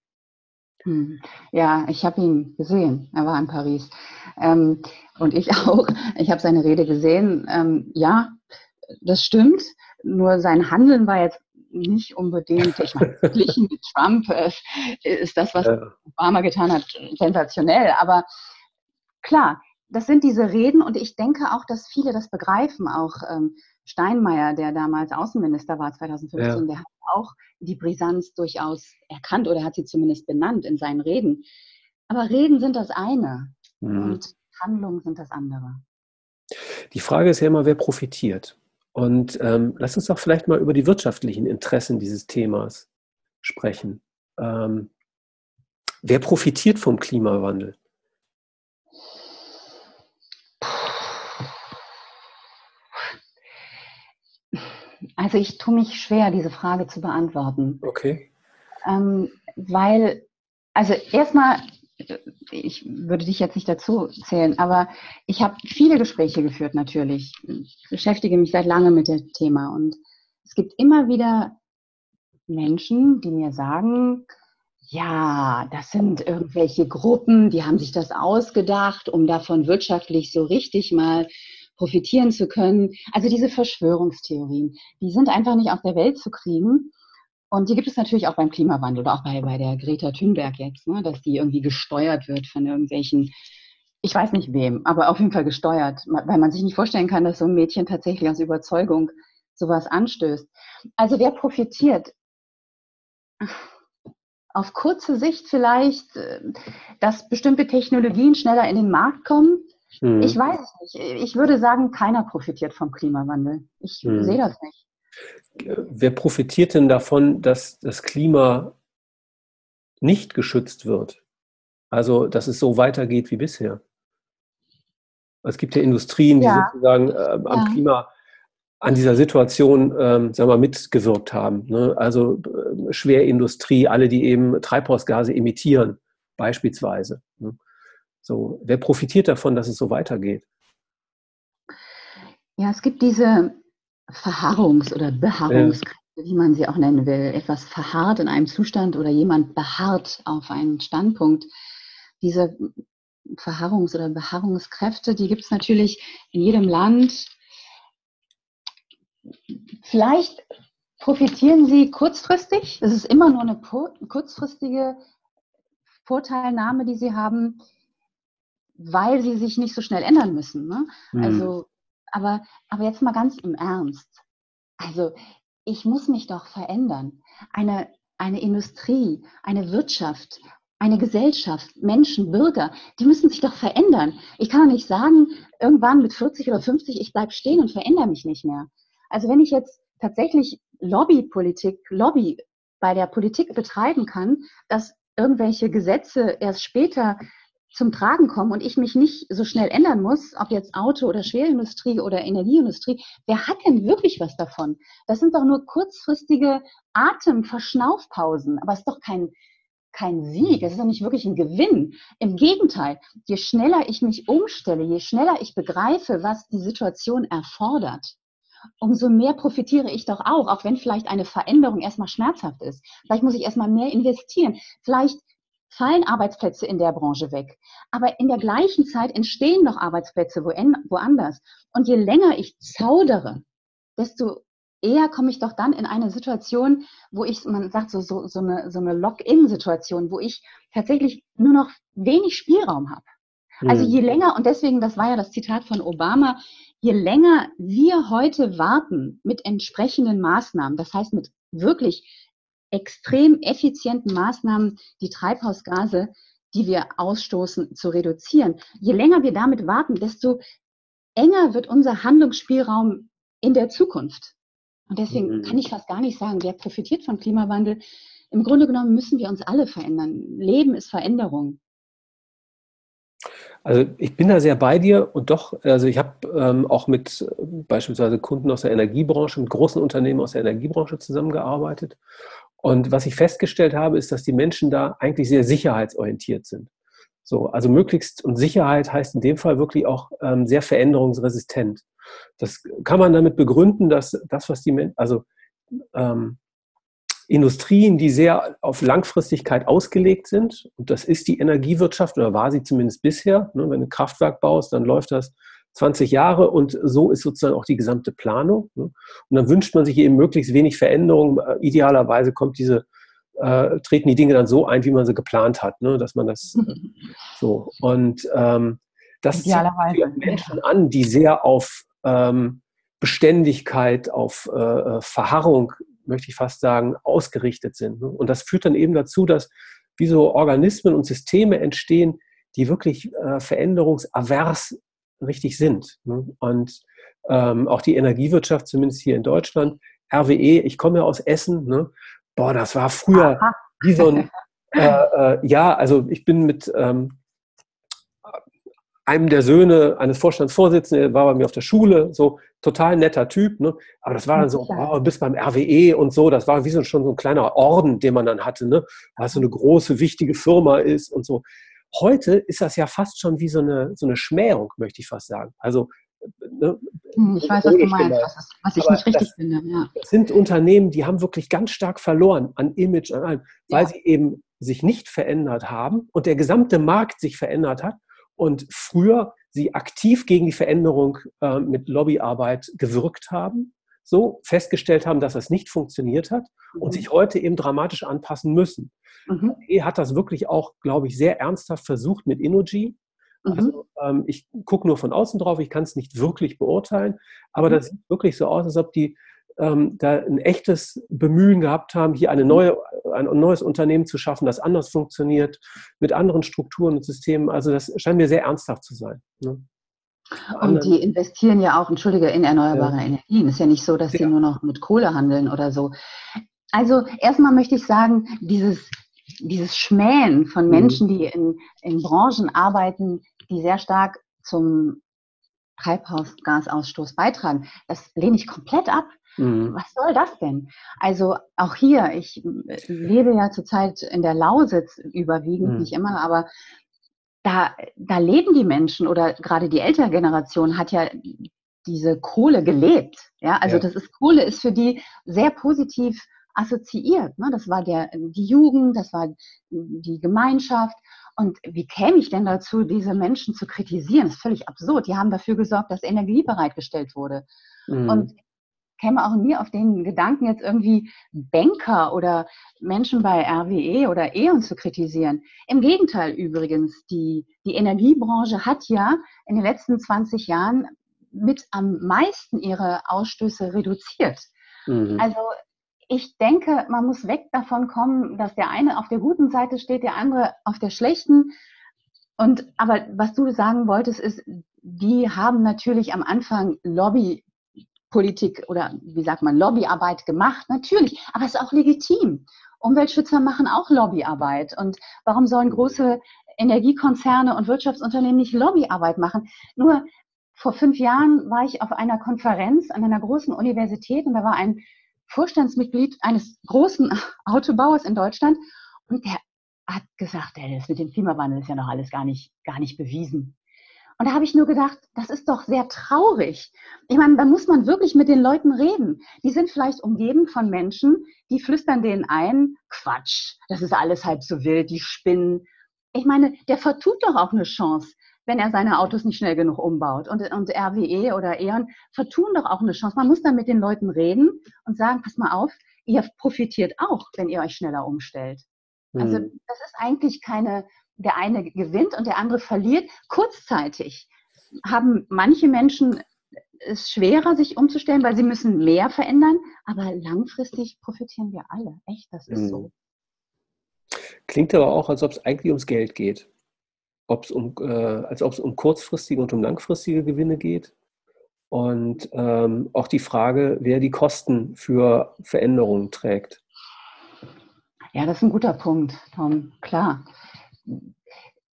Hm. Ja, ich habe ihn gesehen. Er war in Paris. Ähm, und ich <laughs> auch. Ich habe seine Rede gesehen. Ähm, ja, das stimmt. Nur sein Handeln war jetzt nicht unbedingt, ich meine, <laughs> verglichen mit Trump äh, ist das, was. Obama getan hat, sensationell. Aber klar, das sind diese Reden und ich denke auch, dass viele das begreifen. Auch ähm, Steinmeier, der damals Außenminister war, 2015, ja. der hat auch die Brisanz durchaus erkannt oder hat sie zumindest benannt in seinen Reden. Aber Reden sind das eine mhm. und Handlungen sind das andere. Die Frage ist ja immer, wer profitiert. Und ähm, lass uns doch vielleicht mal über die wirtschaftlichen Interessen dieses Themas sprechen. Ähm, wer profitiert vom Klimawandel? Also ich tue mich schwer, diese Frage zu beantworten. Okay. Ähm, weil, also erstmal ich würde dich jetzt nicht dazu zählen, aber ich habe viele Gespräche geführt natürlich. Ich beschäftige mich seit langem mit dem Thema und es gibt immer wieder Menschen, die mir sagen, ja, das sind irgendwelche Gruppen, die haben sich das ausgedacht, um davon wirtschaftlich so richtig mal profitieren zu können. Also diese Verschwörungstheorien, die sind einfach nicht aus der Welt zu kriegen. Und die gibt es natürlich auch beim Klimawandel oder auch bei, bei der Greta Thunberg jetzt, ne, dass die irgendwie gesteuert wird von irgendwelchen, ich weiß nicht wem, aber auf jeden Fall gesteuert, weil man sich nicht vorstellen kann, dass so ein Mädchen tatsächlich aus Überzeugung sowas anstößt. Also wer profitiert? Auf kurze Sicht vielleicht, äh, dass bestimmte Technologien schneller in den Markt kommen. Mhm. Ich weiß es nicht. Ich würde sagen, keiner profitiert vom Klimawandel. Ich mhm. sehe das nicht wer profitiert denn davon, dass das Klima nicht geschützt wird? Also, dass es so weitergeht wie bisher. Es gibt ja Industrien, die ja. sozusagen äh, am ja. Klima, an dieser Situation, ähm, sagen wir, mitgewirkt haben. Ne? Also äh, Schwerindustrie, alle, die eben Treibhausgase emittieren, beispielsweise. Ne? So, wer profitiert davon, dass es so weitergeht? Ja, es gibt diese Verharrungs- oder Beharrungskräfte, ja. wie man sie auch nennen will. Etwas verharrt in einem Zustand oder jemand beharrt auf einen Standpunkt. Diese Verharrungs- oder Beharrungskräfte, die gibt es natürlich in jedem Land. Vielleicht profitieren sie kurzfristig. Das ist immer nur eine kurzfristige Vorteilnahme, die sie haben, weil sie sich nicht so schnell ändern müssen. Ne? Mhm. Also, aber, aber jetzt mal ganz im Ernst. Also, ich muss mich doch verändern. Eine, eine Industrie, eine Wirtschaft, eine Gesellschaft, Menschen, Bürger, die müssen sich doch verändern. Ich kann doch nicht sagen, irgendwann mit 40 oder 50, ich bleibe stehen und verändere mich nicht mehr. Also wenn ich jetzt tatsächlich Lobbypolitik, Lobby bei der Politik betreiben kann, dass irgendwelche Gesetze erst später zum Tragen kommen und ich mich nicht so schnell ändern muss, ob jetzt Auto- oder Schwerindustrie oder Energieindustrie, wer hat denn wirklich was davon? Das sind doch nur kurzfristige Atemverschnaufpausen, aber es ist doch kein, kein Sieg, es ist doch nicht wirklich ein Gewinn. Im Gegenteil, je schneller ich mich umstelle, je schneller ich begreife, was die Situation erfordert, umso mehr profitiere ich doch auch, auch wenn vielleicht eine Veränderung erstmal schmerzhaft ist. Vielleicht muss ich erstmal mehr investieren. Vielleicht fallen Arbeitsplätze in der Branche weg. Aber in der gleichen Zeit entstehen noch Arbeitsplätze woanders. Und je länger ich zaudere, desto eher komme ich doch dann in eine Situation, wo ich, man sagt so, so, so eine, so eine Lock-in-Situation, wo ich tatsächlich nur noch wenig Spielraum habe. Also hm. je länger, und deswegen, das war ja das Zitat von Obama, je länger wir heute warten mit entsprechenden Maßnahmen, das heißt mit wirklich extrem effizienten Maßnahmen, die Treibhausgase, die wir ausstoßen, zu reduzieren, je länger wir damit warten, desto enger wird unser Handlungsspielraum in der Zukunft. Und deswegen mhm. kann ich fast gar nicht sagen, wer profitiert vom Klimawandel. Im Grunde genommen müssen wir uns alle verändern. Leben ist Veränderung. Also ich bin da sehr bei dir und doch, also ich habe ähm, auch mit äh, beispielsweise Kunden aus der Energiebranche, mit großen Unternehmen aus der Energiebranche zusammengearbeitet. Und was ich festgestellt habe, ist, dass die Menschen da eigentlich sehr sicherheitsorientiert sind. So, also möglichst und Sicherheit heißt in dem Fall wirklich auch ähm, sehr veränderungsresistent. Das kann man damit begründen, dass das, was die Menschen, also ähm, Industrien, die sehr auf Langfristigkeit ausgelegt sind. Und das ist die Energiewirtschaft oder war sie zumindest bisher. Ne, wenn du ein Kraftwerk baust, dann läuft das 20 Jahre und so ist sozusagen auch die gesamte Planung. Ne. Und dann wünscht man sich eben möglichst wenig Veränderung. Äh, idealerweise kommt diese, äh, treten die Dinge dann so ein, wie man sie geplant hat, ne, dass man das <laughs> so. Und ähm, das zieht Menschen an, die sehr auf ähm, Beständigkeit, auf äh, äh Verharrung möchte ich fast sagen, ausgerichtet sind. Ne? Und das führt dann eben dazu, dass wie so Organismen und Systeme entstehen, die wirklich äh, veränderungsavers richtig sind. Ne? Und ähm, auch die Energiewirtschaft, zumindest hier in Deutschland, RWE, ich komme ja aus Essen, ne? boah, das war früher Aha. wie so ein, äh, äh, ja, also ich bin mit ähm, einem der Söhne eines Vorstandsvorsitzenden, war bei mir auf der Schule, so total netter Typ, ne? aber das war dann so, oh, bis beim RWE und so, das war wie so schon so ein kleiner Orden, den man dann hatte, ne? was so eine große, wichtige Firma ist und so. Heute ist das ja fast schon wie so eine, so eine Schmähung, möchte ich fast sagen. Also Ne, hm, ich weiß, was du meinst, was, was ich Aber nicht richtig das, finde. Ja. Das sind Unternehmen, die haben wirklich ganz stark verloren an Image, an allem, weil ja. sie eben sich nicht verändert haben und der gesamte Markt sich verändert hat und früher sie aktiv gegen die Veränderung äh, mit Lobbyarbeit gewirkt haben, so festgestellt haben, dass das nicht funktioniert hat mhm. und sich heute eben dramatisch anpassen müssen. Mhm. E hat das wirklich auch, glaube ich, sehr ernsthaft versucht mit Innogy. Mhm. Also, ähm, ich gucke nur von außen drauf, ich kann es nicht wirklich beurteilen, aber mhm. das sieht wirklich so aus, als ob die ähm, da ein echtes Bemühen gehabt haben, hier eine neue, ein neues Unternehmen zu schaffen, das anders funktioniert, mit anderen Strukturen und Systemen. Also das scheint mir sehr ernsthaft zu sein. Ne? Und die investieren ja auch, entschuldige, in erneuerbare ja. Energien. Es ist ja nicht so, dass ja. die nur noch mit Kohle handeln oder so. Also erstmal möchte ich sagen, dieses, dieses Schmähen von mhm. Menschen, die in, in Branchen arbeiten, die sehr stark zum Treibhausgasausstoß beitragen, das lehne ich komplett ab. Mhm. Was soll das denn? Also auch hier, ich lebe ja zurzeit in der Lausitz überwiegend, mhm. nicht immer, aber da, da leben die Menschen oder gerade die ältere Generation hat ja diese Kohle gelebt. Ja, also ja. das ist Kohle ist für die sehr positiv assoziiert. Ne? Das war der, die Jugend, das war die Gemeinschaft. Und wie käme ich denn dazu, diese Menschen zu kritisieren? Das ist völlig absurd. Die haben dafür gesorgt, dass Energie bereitgestellt wurde. Mhm. Und käme auch nie auf den Gedanken, jetzt irgendwie Banker oder Menschen bei RWE oder E.ON zu kritisieren. Im Gegenteil übrigens, die, die Energiebranche hat ja in den letzten 20 Jahren mit am meisten ihre Ausstöße reduziert. Mhm. Also ich denke, man muss weg davon kommen, dass der eine auf der guten Seite steht, der andere auf der schlechten. Und aber was du sagen wolltest, ist, die haben natürlich am Anfang Lobby Politik oder wie sagt man, Lobbyarbeit gemacht, natürlich, aber es ist auch legitim. Umweltschützer machen auch Lobbyarbeit. Und warum sollen große Energiekonzerne und Wirtschaftsunternehmen nicht Lobbyarbeit machen? Nur vor fünf Jahren war ich auf einer Konferenz an einer großen Universität und da war ein Vorstandsmitglied eines großen <laughs> Autobauers in Deutschland und der hat gesagt, ey, das mit dem Klimawandel ist ja noch alles gar nicht, gar nicht bewiesen. Und da habe ich nur gedacht, das ist doch sehr traurig. Ich meine, da muss man wirklich mit den Leuten reden. Die sind vielleicht umgeben von Menschen, die flüstern denen ein, Quatsch, das ist alles halb so wild, die spinnen. Ich meine, der vertut doch auch eine Chance, wenn er seine Autos nicht schnell genug umbaut. Und, und RWE oder E.ON vertun doch auch eine Chance. Man muss dann mit den Leuten reden und sagen, pass mal auf, ihr profitiert auch, wenn ihr euch schneller umstellt. Also hm. das ist eigentlich keine der eine gewinnt und der andere verliert. Kurzzeitig haben manche Menschen es schwerer, sich umzustellen, weil sie müssen mehr verändern, aber langfristig profitieren wir alle. Echt, das ist mhm. so. Klingt aber auch, als ob es eigentlich ums Geld geht. Ob's um, äh, als ob es um kurzfristige und um langfristige Gewinne geht. Und ähm, auch die Frage, wer die Kosten für Veränderungen trägt. Ja, das ist ein guter Punkt, Tom. Klar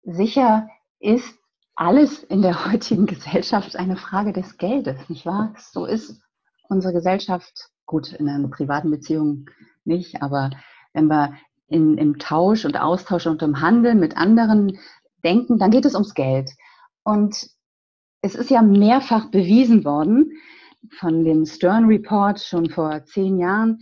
sicher ist alles in der <laughs> heutigen Gesellschaft eine Frage des Geldes, nicht wahr? So ist unsere Gesellschaft, gut, in einer privaten Beziehung nicht, aber wenn wir in, im Tausch und Austausch und im Handel mit anderen denken, dann geht es ums Geld. Und es ist ja mehrfach bewiesen worden von dem Stern Report schon vor zehn Jahren,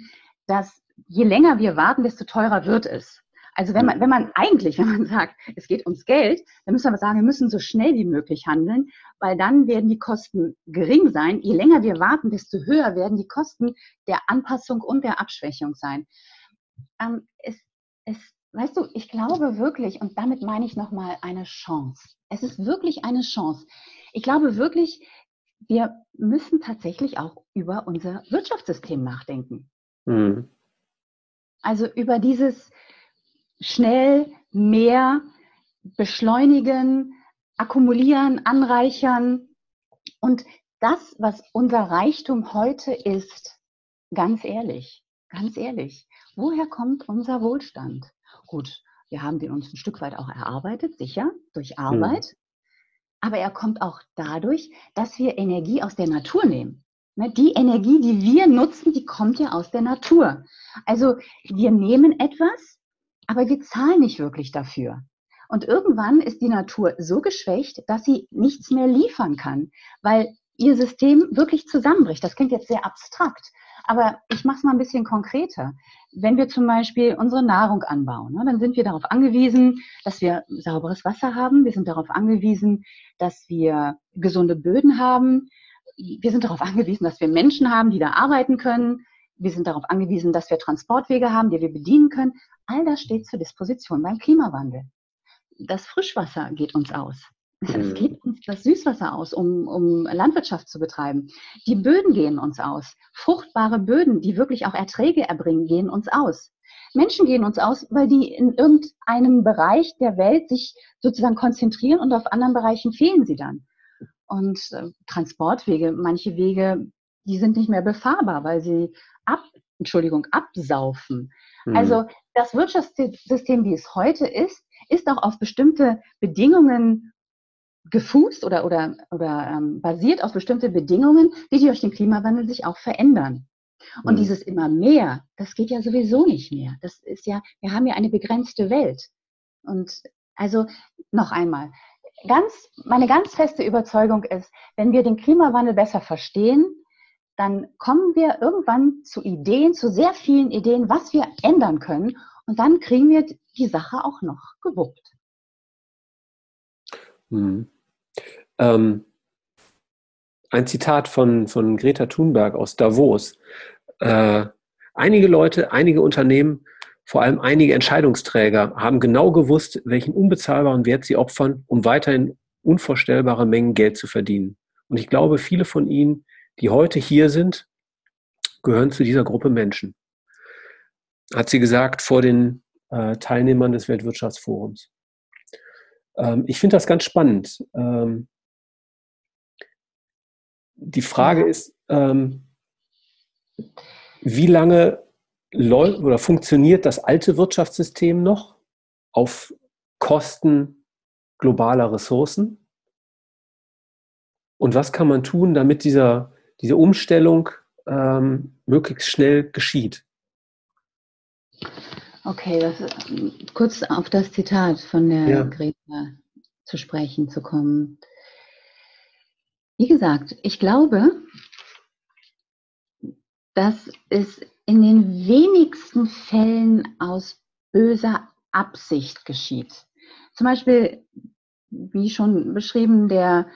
dass je länger wir warten, desto teurer wird es. Also wenn man, wenn man eigentlich, <laughs> wenn man sagt, es geht ums Geld, dann müssen wir sagen, wir müssen so schnell wie möglich handeln, weil dann werden die Kosten gering sein. Je länger wir warten, desto höher werden die Kosten der Anpassung und der Abschwächung sein. Ähm, es, es, weißt du, ich glaube wirklich, und damit meine ich nochmal eine Chance. Es ist wirklich eine Chance. Ich glaube wirklich, wir müssen tatsächlich auch über unser Wirtschaftssystem nachdenken. Mhm. Also über dieses, schnell mehr beschleunigen, akkumulieren, anreichern. Und das, was unser Reichtum heute ist, ganz ehrlich, ganz ehrlich, woher kommt unser Wohlstand? Gut, wir haben den uns ein Stück weit auch erarbeitet, sicher, durch Arbeit. Hm. Aber er kommt auch dadurch, dass wir Energie aus der Natur nehmen. Ne, die Energie, die wir nutzen, die kommt ja aus der Natur. Also wir nehmen etwas, aber wir zahlen nicht wirklich dafür. Und irgendwann ist die Natur so geschwächt, dass sie nichts mehr liefern kann, weil ihr System wirklich zusammenbricht. Das klingt jetzt sehr abstrakt, aber ich mache es mal ein bisschen konkreter. Wenn wir zum Beispiel unsere Nahrung anbauen, ne, dann sind wir darauf angewiesen, dass wir sauberes Wasser haben. Wir sind darauf angewiesen, dass wir gesunde Böden haben. Wir sind darauf angewiesen, dass wir Menschen haben, die da arbeiten können. Wir sind darauf angewiesen, dass wir Transportwege haben, die wir bedienen können. All das steht zur Disposition beim Klimawandel. Das Frischwasser geht uns aus. <laughs> Es mhm. geht uns das Süßwasser aus, um, um Landwirtschaft zu betreiben. Die Böden gehen uns aus. Fruchtbare Böden, die wirklich auch Erträge erbringen, gehen uns aus. Menschen gehen uns aus, weil die in irgendeinem Bereich der Welt sich sozusagen konzentrieren und auf anderen Bereichen fehlen sie dann. Und äh, Transportwege, manche Wege, die sind nicht mehr befahrbar, weil sie ab, Entschuldigung, absaufen. Mhm. Also das Wirtschaftssystem, wie es heute ist, ist auch auf bestimmte Bedingungen gefußt oder, oder, oder ähm, basiert auf bestimmte Bedingungen, die durch den Klimawandel sich auch verändern. Und mhm. dieses immer mehr, das geht ja sowieso nicht mehr. Das ist ja, wir haben ja eine begrenzte Welt. Und Also noch einmal, ganz, meine ganz feste Überzeugung ist, wenn wir den Klimawandel besser verstehen, dann kommen wir irgendwann zu Ideen, zu sehr vielen Ideen, was wir ändern können. Und dann kriegen wir die Sache auch noch gewuppt. Hm. Ähm, ein Zitat von, von Greta Thunberg aus Davos. Äh, einige Leute, einige Unternehmen, vor allem einige Entscheidungsträger haben genau gewusst, welchen unbezahlbaren Wert sie opfern, um weiterhin unvorstellbare Mengen Geld zu verdienen. Und ich glaube, viele von ihnen, die heute hier sind, gehören zu dieser Gruppe Menschen. Hat sie gesagt vor den äh, Teilnehmern des Weltwirtschaftsforums. Ähm, ich finde das ganz spannend. Ähm, die Frage ist, ähm, wie lange oder funktioniert das alte Wirtschaftssystem noch auf Kosten globaler Ressourcen? Und was kann man tun, damit dieser, diese Umstellung ähm, möglichst schnell geschieht? Okay, das, kurz auf das Zitat von der ja. Greta zu sprechen zu kommen. Wie gesagt, ich glaube, dass es in den wenigsten Fällen aus böser Absicht geschieht. Zum Beispiel, wie schon beschrieben, der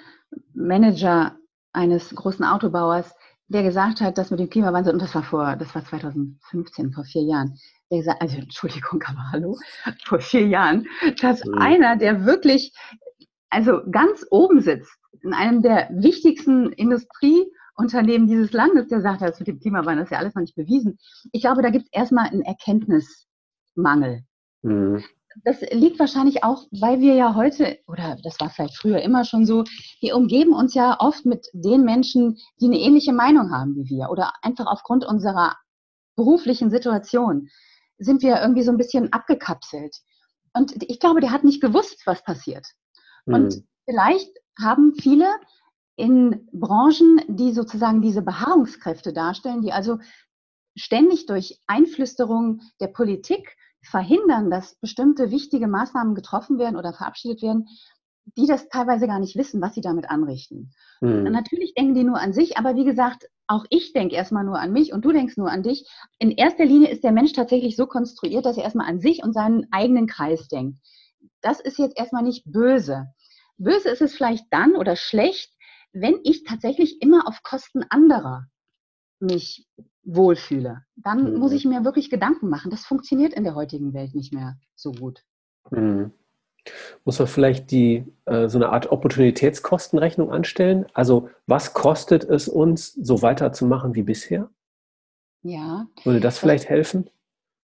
Manager eines großen Autobauers, der gesagt hat, dass mit dem Klimawandel, und das war vor, das war 2015, vor vier Jahren, der gesagt, also Entschuldigung, <laughs> aber hallo, vor vier Jahren, dass mhm. einer, der wirklich, also ganz oben sitzt, in einem der wichtigsten Industrieunternehmen dieses Landes, der sagt, das mit dem Klimawandel ist ja alles noch nicht bewiesen. Ich glaube, da gibt es erstmal einen Erkenntnismangel. Mhm. Das liegt wahrscheinlich auch, weil wir ja heute, oder das war vielleicht früher immer schon so, wir umgeben uns ja oft mit den Menschen, die eine ähnliche Meinung haben wie wir oder einfach aufgrund unserer beruflichen Situation sind wir irgendwie so ein bisschen abgekapselt. Und ich glaube, der hat nicht gewusst, was passiert. Und mhm. vielleicht haben viele in Branchen, die sozusagen diese Beharrungskräfte darstellen, die also ständig durch Einflüsterung der Politik verhindern, dass bestimmte wichtige Maßnahmen getroffen werden oder verabschiedet werden, die das teilweise gar nicht wissen, was sie damit anrichten. Mhm. Natürlich denken die nur an sich, aber wie gesagt, auch ich denke erstmal nur an mich und du denkst nur an dich. In erster Linie ist der Mensch tatsächlich so konstruiert, dass er erstmal an sich und seinen eigenen Kreis denkt. Das ist jetzt erstmal nicht böse. Böse ist es vielleicht dann oder schlecht, wenn ich tatsächlich immer auf Kosten anderer mich wohlfühle. Dann mhm. muss ich mir wirklich Gedanken machen. Das funktioniert in der heutigen Welt nicht mehr so gut. Mhm. Muss man vielleicht die, äh, so eine Art Opportunitätskostenrechnung anstellen? Also was kostet es uns, so weiterzumachen wie bisher? Ja. Würde das vielleicht helfen?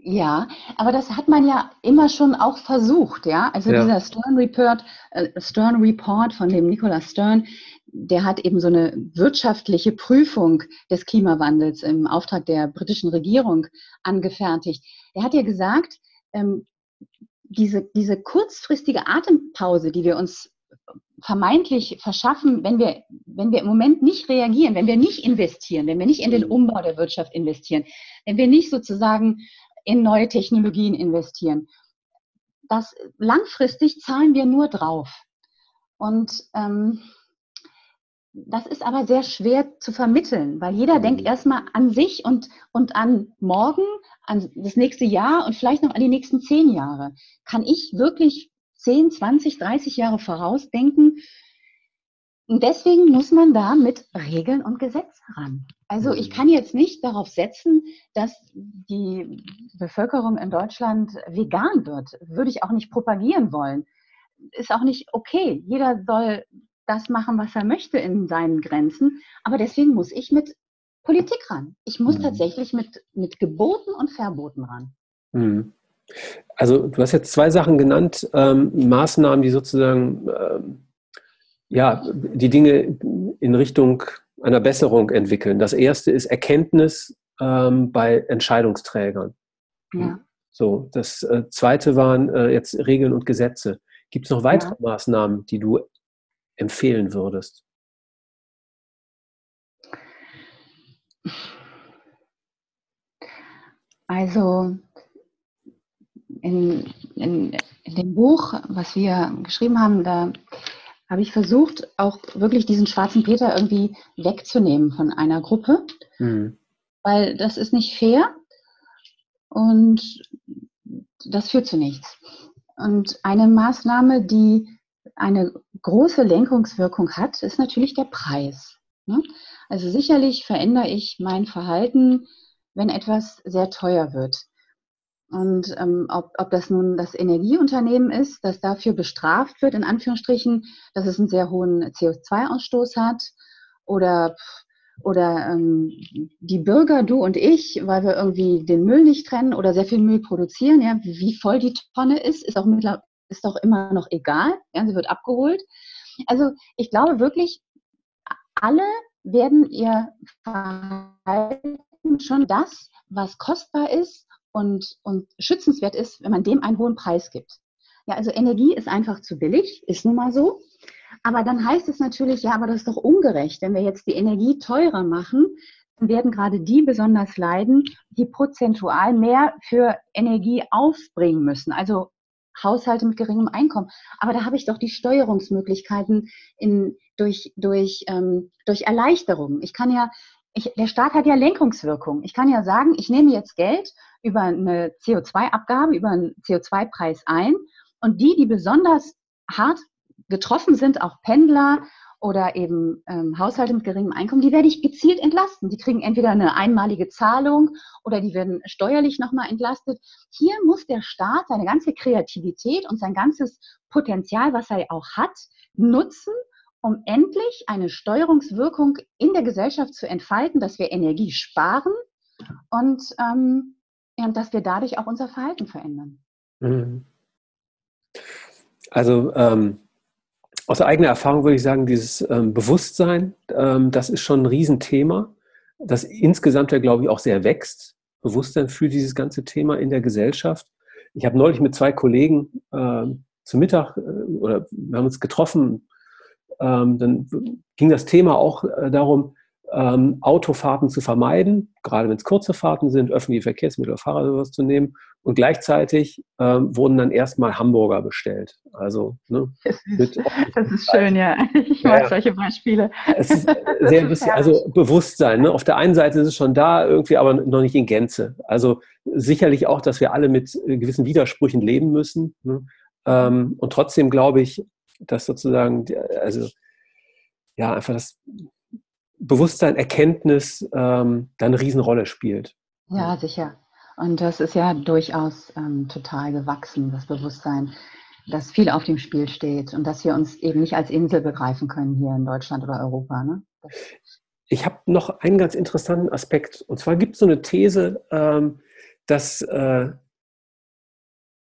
Ja, aber das hat man ja immer schon auch versucht, ja. Also ja. dieser Stern Report, äh, Stern Report von dem Nicholas Stern, der hat eben so eine wirtschaftliche Prüfung des Klimawandels im Auftrag der britischen Regierung angefertigt. Er hat ja gesagt, ähm, diese, diese kurzfristige Atempause, die wir uns vermeintlich verschaffen, wenn wir, wenn wir im Moment nicht reagieren, wenn wir nicht investieren, wenn wir nicht in den mhm. Umbau der Wirtschaft investieren, wenn wir nicht sozusagen in neue Technologien investieren. Das langfristig zahlen wir nur drauf. Und ähm, das ist aber sehr schwer zu vermitteln, weil jeder mhm. denkt erstmal an sich und, und an morgen, an das nächste Jahr und vielleicht noch an die nächsten zehn Jahre. Kann ich wirklich 10, 20, 30 Jahre vorausdenken? Und deswegen muss man da mit Regeln und Gesetz ran. Also ich kann jetzt nicht darauf setzen, dass die Bevölkerung in Deutschland vegan wird. Würde ich auch nicht propagieren wollen. Ist auch nicht okay. Jeder soll das machen, was er möchte in seinen Grenzen. Aber deswegen muss ich mit Politik ran. Ich muss mhm. tatsächlich mit, mit Geboten und Verboten ran. Mhm. Also du hast jetzt zwei Sachen genannt, ähm, Maßnahmen, die sozusagen ähm, ja, die Dinge in Richtung einer Besserung entwickeln. Das erste ist Erkenntnis ähm, bei Entscheidungsträgern. Ja. So, das äh, zweite waren äh, jetzt Regeln und Gesetze. Gibt es noch weitere ja. Maßnahmen, die du empfehlen würdest? Also in, in, in dem Buch, was wir geschrieben haben, da habe ich versucht, auch wirklich diesen schwarzen Peter irgendwie wegzunehmen von einer Gruppe, mhm. weil das ist nicht fair und das führt zu nichts. Und eine Maßnahme, die eine große Lenkungswirkung hat, ist natürlich der Preis. Ne? Also sicherlich verändere ich mein Verhalten, wenn etwas sehr teuer wird. Und ähm, ob, ob das nun das Energieunternehmen ist, das dafür bestraft wird, in Anführungsstrichen, dass es einen sehr hohen CO2-Ausstoß hat, oder, oder ähm, die Bürger, du und ich, weil wir irgendwie den Müll nicht trennen oder sehr viel Müll produzieren, ja, wie voll die Tonne ist, ist auch, ist auch immer noch egal, ja, sie wird abgeholt. Also ich glaube wirklich, alle werden ihr Verhalten schon das, was kostbar ist und, und schützenswert ist, wenn man dem einen hohen Preis gibt. Ja, also Energie ist einfach zu billig, ist nun mal so. Aber dann heißt es natürlich, ja, aber das ist doch ungerecht. Wenn wir jetzt die Energie teurer machen, dann werden gerade die besonders leiden, die prozentual mehr für Energie aufbringen müssen. Also Haushalte mit geringem Einkommen. Aber da habe ich doch die Steuerungsmöglichkeiten in, durch, durch, ähm, durch Erleichterung. Ich kann ja, ich, der Staat hat ja Lenkungswirkung. Ich kann ja sagen, ich nehme jetzt Geld über eine CO2-Abgabe, über einen CO2-Preis ein und die, die besonders hart getroffen sind, auch Pendler oder eben ähm, Haushalte mit geringem Einkommen, die werde ich gezielt entlasten. Die kriegen entweder eine einmalige Zahlung oder die werden steuerlich nochmal entlastet. Hier muss der Staat seine ganze Kreativität und sein ganzes Potenzial, was er auch hat, nutzen, um endlich eine Steuerungswirkung in der Gesellschaft zu entfalten, dass wir Energie sparen und, ähm, dass wir dadurch auch unser Verhalten verändern. Mhm. Also ähm, aus eigener Erfahrung würde ich sagen, dieses ähm, Bewusstsein, ähm, das ist schon ein Riesenthema, das insgesamt ja, glaube ich, auch sehr wächst. Bewusstsein für dieses ganze Thema in der Gesellschaft. Ich habe neulich mit zwei Kollegen äh, zu Mittag äh, oder wir haben uns getroffen, ähm, dann ging das Thema auch äh, darum, ähm, Autofahrten zu vermeiden, gerade wenn es kurze Fahrten sind, öffentliche Verkehrsmittel, Fahrrad oder sowas zu nehmen. Und gleichzeitig ähm, wurden dann erstmal Hamburger bestellt. Also, ne, das, ist, das <laughs> ist schön, ja. Ich mag ja, solche Beispiele. Es ist <laughs> sehr lustig. Also Bewusstsein. Ne? Auf der einen Seite ist es schon da, irgendwie, aber noch nicht in Gänze. Also sicherlich auch, dass wir alle mit gewissen Widersprüchen leben müssen. Ne? Ähm, und trotzdem glaube ich, dass sozusagen, also ja, einfach das Bewusstsein, Erkenntnis ähm, da eine Riesenrolle spielt. Ja, sicher. Und das ist ja durchaus ähm, total gewachsen, das Bewusstsein, dass viel auf dem Spiel steht und dass wir uns eben nicht als Insel begreifen können hier in Deutschland oder Europa. Ne? Ich habe noch einen ganz interessanten Aspekt. Und zwar gibt es so eine These, ähm, dass äh,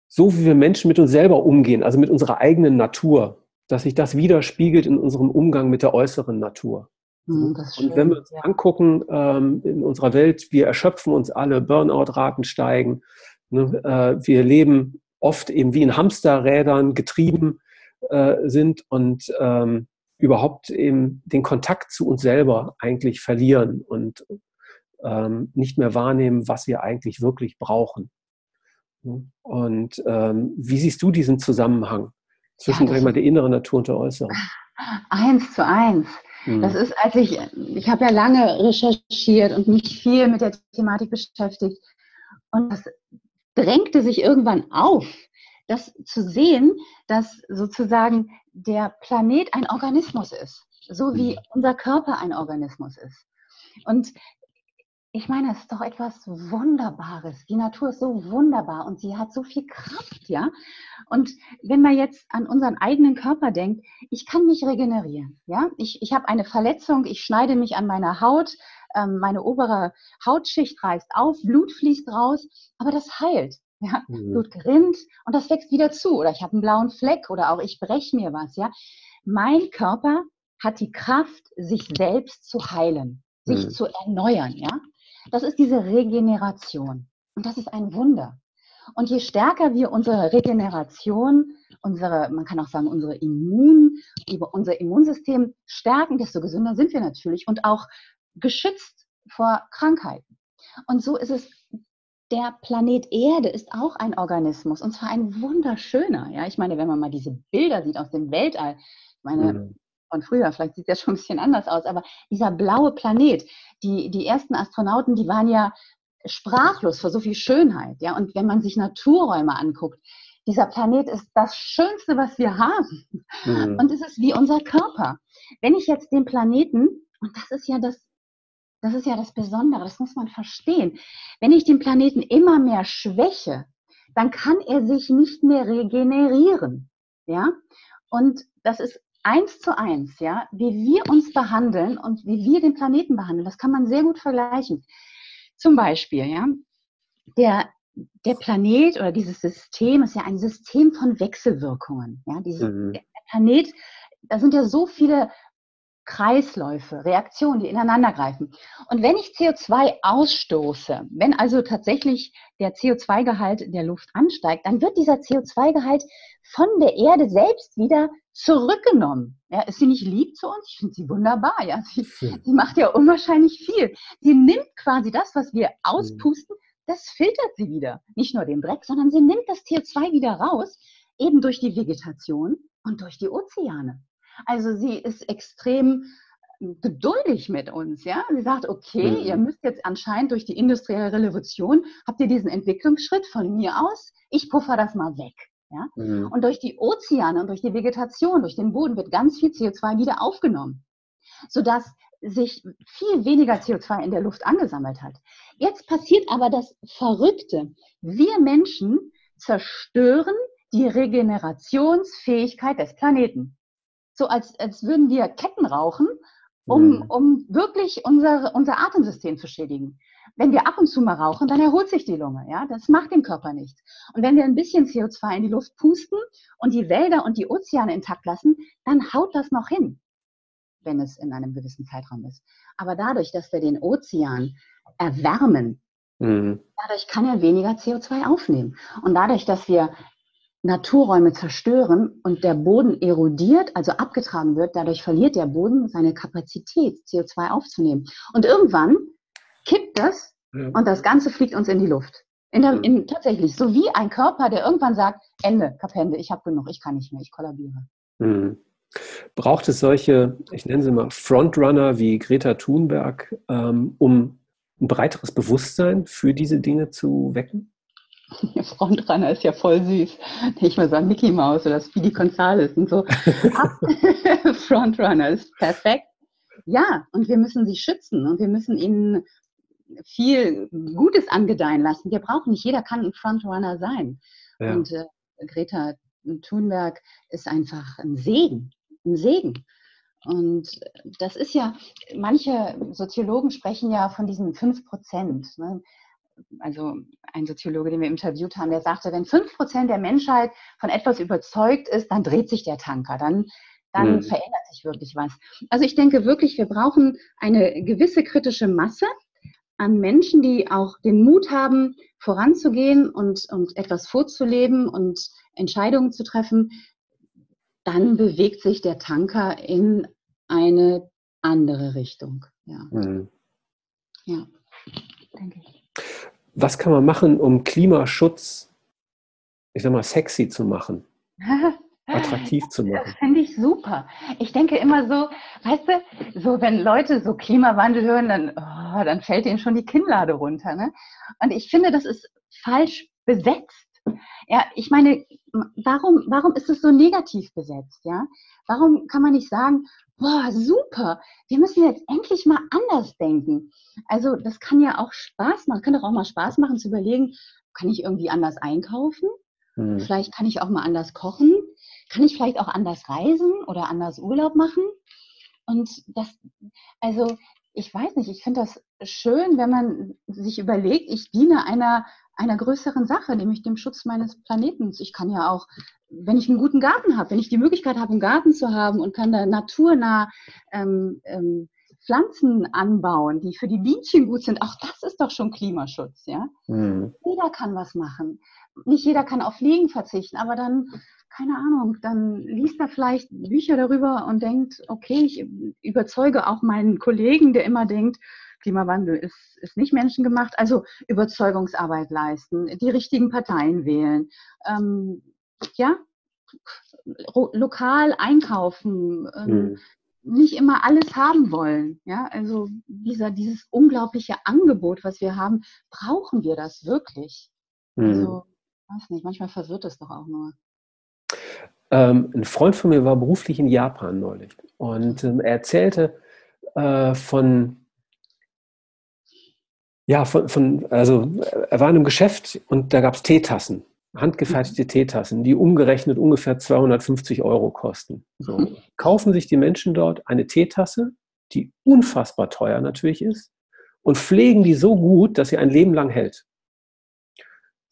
so wie wir Menschen mit uns selber umgehen, also mit unserer eigenen Natur, dass sich das widerspiegelt in unserem Umgang mit der äußeren Natur. Mhm, und wenn wir uns ja. angucken ähm, in unserer Welt, wir erschöpfen uns alle, Burnout-Raten steigen, ne, äh, wir leben oft eben wie in Hamsterrädern getrieben äh, sind und ähm, überhaupt eben den Kontakt zu uns selber eigentlich verlieren und ähm, nicht mehr wahrnehmen, was wir eigentlich wirklich brauchen. Ne? Und ähm, wie siehst du diesen Zusammenhang zwischen ja, mal, der inneren Natur und der äußeren? Eins zu eins. Das mhm. ist, als ich, ich habe ja lange recherchiert und mich viel mit der Thematik beschäftigt. Und das drängte sich irgendwann auf, das zu sehen, dass sozusagen der Planet ein Organismus ist, so wie mhm. unser Körper ein Organismus ist. Und ich meine, es ist doch etwas Wunderbares. Die Natur ist so wunderbar und sie hat so viel Kraft, ja. Und wenn man jetzt an unseren eigenen Körper denkt, ich kann mich regenerieren, ja. Ich, ich habe eine Verletzung, ich schneide mich an meiner Haut, ähm, meine obere Hautschicht reißt auf, Blut fließt raus, aber das heilt. Ja, mhm. Blut gerinnt und das wächst wieder zu. Oder ich habe einen blauen Fleck oder auch ich breche mir was. Ja, mein Körper hat die Kraft, sich selbst zu heilen, sich mhm. zu erneuern. Ja, das ist diese Regeneration. Und das ist ein Wunder. Und je stärker wir unsere Regeneration, unsere, man kann auch sagen, unsere Immun, unser Immunsystem stärken, desto gesünder sind wir natürlich und auch geschützt vor Krankheiten. Und so ist es der Planet Erde ist auch ein Organismus und zwar ein wunderschöner. Ja, ich meine, wenn man mal diese Bilder sieht aus dem Weltall, meine, mhm. Von früher, vielleicht sieht das schon ein bisschen anders aus, aber dieser blaue Planet, die, die ersten Astronauten, die waren ja sprachlos vor so viel Schönheit. Ja, und wenn man sich Naturräume anguckt, dieser Planet ist das Schönste, was wir haben. Mhm. Und es ist wie unser Körper. Wenn ich jetzt den Planeten, und das ist ja das das ist ja das Besondere, das muss man verstehen. Wenn ich den Planeten immer mehr schwäche, dann kann er sich nicht mehr regenerieren. Ja? Und das ist eins zu eins, ja, wie wir uns behandeln und wie wir den Planeten behandeln. Das kann man sehr gut vergleichen. Zum Beispiel, ja, der, der Planet oder dieses System ist ja ein System von Wechselwirkungen. Ja, dieses, mhm. Der Planet, da sind ja so viele Kreisläufe, Reaktionen, die ineinander greifen. Und wenn ich CO2 ausstoße, wenn also tatsächlich der CO2-Gehalt der Luft ansteigt, dann wird dieser CO2-Gehalt von der Erde selbst wieder zurückgenommen. Ja, ist sie nicht lieb zu uns? Ich finde sie wunderbar. Ja, sie, sie, macht ja unwahrscheinlich viel. Sie nimmt quasi das, was wir auspusten, das filtert sie wieder. Nicht nur den Dreck, sondern sie nimmt das CO2 wieder raus, eben durch die Vegetation und durch die Ozeane. Also sie ist extrem geduldig mit uns, ja. Sie sagt, okay, mhm. ihr müsst jetzt anscheinend durch die industrielle Revolution, habt ihr diesen Entwicklungsschritt von mir aus, ich puffer das mal weg. Ja? Mhm. Und durch die Ozeane und durch die Vegetation, durch den Boden wird ganz viel CO2 wieder aufgenommen, sodass sich viel weniger CO2 in der Luft angesammelt hat. Jetzt passiert aber das Verrückte. Wir Menschen zerstören die Regenerationsfähigkeit des Planeten so als, als würden wir Ketten rauchen, um, mhm. um wirklich unser, unser Atemsystem zu schädigen. Wenn wir ab und zu mal rauchen, dann erholt sich die Lunge. Ja? Das macht dem Körper nichts. Und wenn wir ein bisschen CO2 in die Luft pusten und die Wälder und die Ozeane intakt lassen, dann haut das noch hin, wenn es in einem gewissen Zeitraum ist. Aber dadurch, dass wir den Ozean erwärmen, mhm. dadurch kann er weniger CO2 aufnehmen. Und dadurch, dass wir Naturräume zerstören und der Boden erodiert, also abgetragen wird, dadurch verliert der Boden seine Kapazität, CO2 aufzunehmen. Und irgendwann kippt das ja. und das Ganze fliegt uns in die Luft. In der, in, tatsächlich, so wie ein Körper, der irgendwann sagt, Ende, Kapende, ich habe genug, ich kann nicht mehr, ich kollabiere. Mhm. Braucht es solche, ich nenne sie mal Frontrunner wie Greta Thunberg, ähm, um ein breiteres Bewusstsein für diese Dinge zu wecken? <laughs> Frontrunner ist ja voll süß. Ich mal sagen, Mickey Mouse oder Speedy Gonzales und so. <laughs> <laughs> Frontrunner ist perfekt. Ja, und wir müssen sie schützen und wir müssen ihnen viel Gutes angedeihen lassen. Wir brauchen nicht, jeder kann ein Frontrunner sein. Ja. Und äh, Greta Thunberg ist einfach ein Segen, ein Segen. Und das ist ja, manche Soziologen sprechen ja von diesen 5 Prozent. Ne? also ein Soziologe, den wir interviewt haben, der sagte, wenn fünf Prozent der Menschheit von etwas überzeugt ist, dann dreht sich der Tanker, dann, dann mhm. verändert sich wirklich was. Also ich denke wirklich, wir brauchen eine gewisse kritische Masse an Menschen, die auch den Mut haben, voranzugehen und, und etwas vorzuleben und Entscheidungen zu treffen. Dann bewegt sich der Tanker in eine andere Richtung. Ja, mhm. ja denke ich. Was kann man machen, um Klimaschutz, ich sag mal, sexy zu machen? <laughs> attraktiv zu machen. Das finde ich super. Ich denke immer so, weißt du, so wenn Leute so Klimawandel hören, dann, oh, dann fällt ihnen schon die Kinnlade runter. Ne? Und ich finde, das ist falsch besetzt. Ja, ich meine, warum, warum ist es so negativ besetzt? Ja? Warum kann man nicht sagen, boah, super, wir müssen jetzt endlich mal anders denken. Also das kann ja auch Spaß machen, kann doch auch mal Spaß machen zu überlegen, kann ich irgendwie anders einkaufen? Hm. Vielleicht kann ich auch mal anders kochen. Kann ich vielleicht auch anders reisen oder anders Urlaub machen? Und das, also ich weiß nicht, ich finde das schön, wenn man sich überlegt, ich diene einer, einer größeren Sache, nämlich dem Schutz meines Planeten. Ich kann ja auch wenn ich einen guten Garten habe, wenn ich die Möglichkeit habe, einen Garten zu haben und kann da naturnah ähm, ähm, Pflanzen anbauen, die für die Bienchen gut sind, auch das ist doch schon Klimaschutz, ja. Mhm. Jeder kann was machen. Nicht jeder kann auf Fliegen verzichten, aber dann, keine Ahnung, dann liest er vielleicht Bücher darüber und denkt, okay, ich überzeuge auch meinen Kollegen, der immer denkt, Klimawandel ist, ist nicht menschengemacht. Also Überzeugungsarbeit leisten, die richtigen Parteien wählen, ähm, ja, lokal einkaufen, ähm, mhm. nicht immer alles haben wollen. Ja, also dieser, dieses unglaubliche Angebot, was wir haben, brauchen wir das wirklich? Mhm. Also, weiß nicht, manchmal verwirrt es doch auch nur. Ähm, ein Freund von mir war beruflich in Japan neulich und ähm, er erzählte äh, von, ja, von, von, also er war in einem Geschäft und da gab es Teetassen, handgefertigte mhm. Teetassen, die umgerechnet ungefähr 250 Euro kosten. So, <laughs> kaufen sich die Menschen dort eine Teetasse, die unfassbar teuer natürlich ist, und pflegen die so gut, dass sie ein Leben lang hält.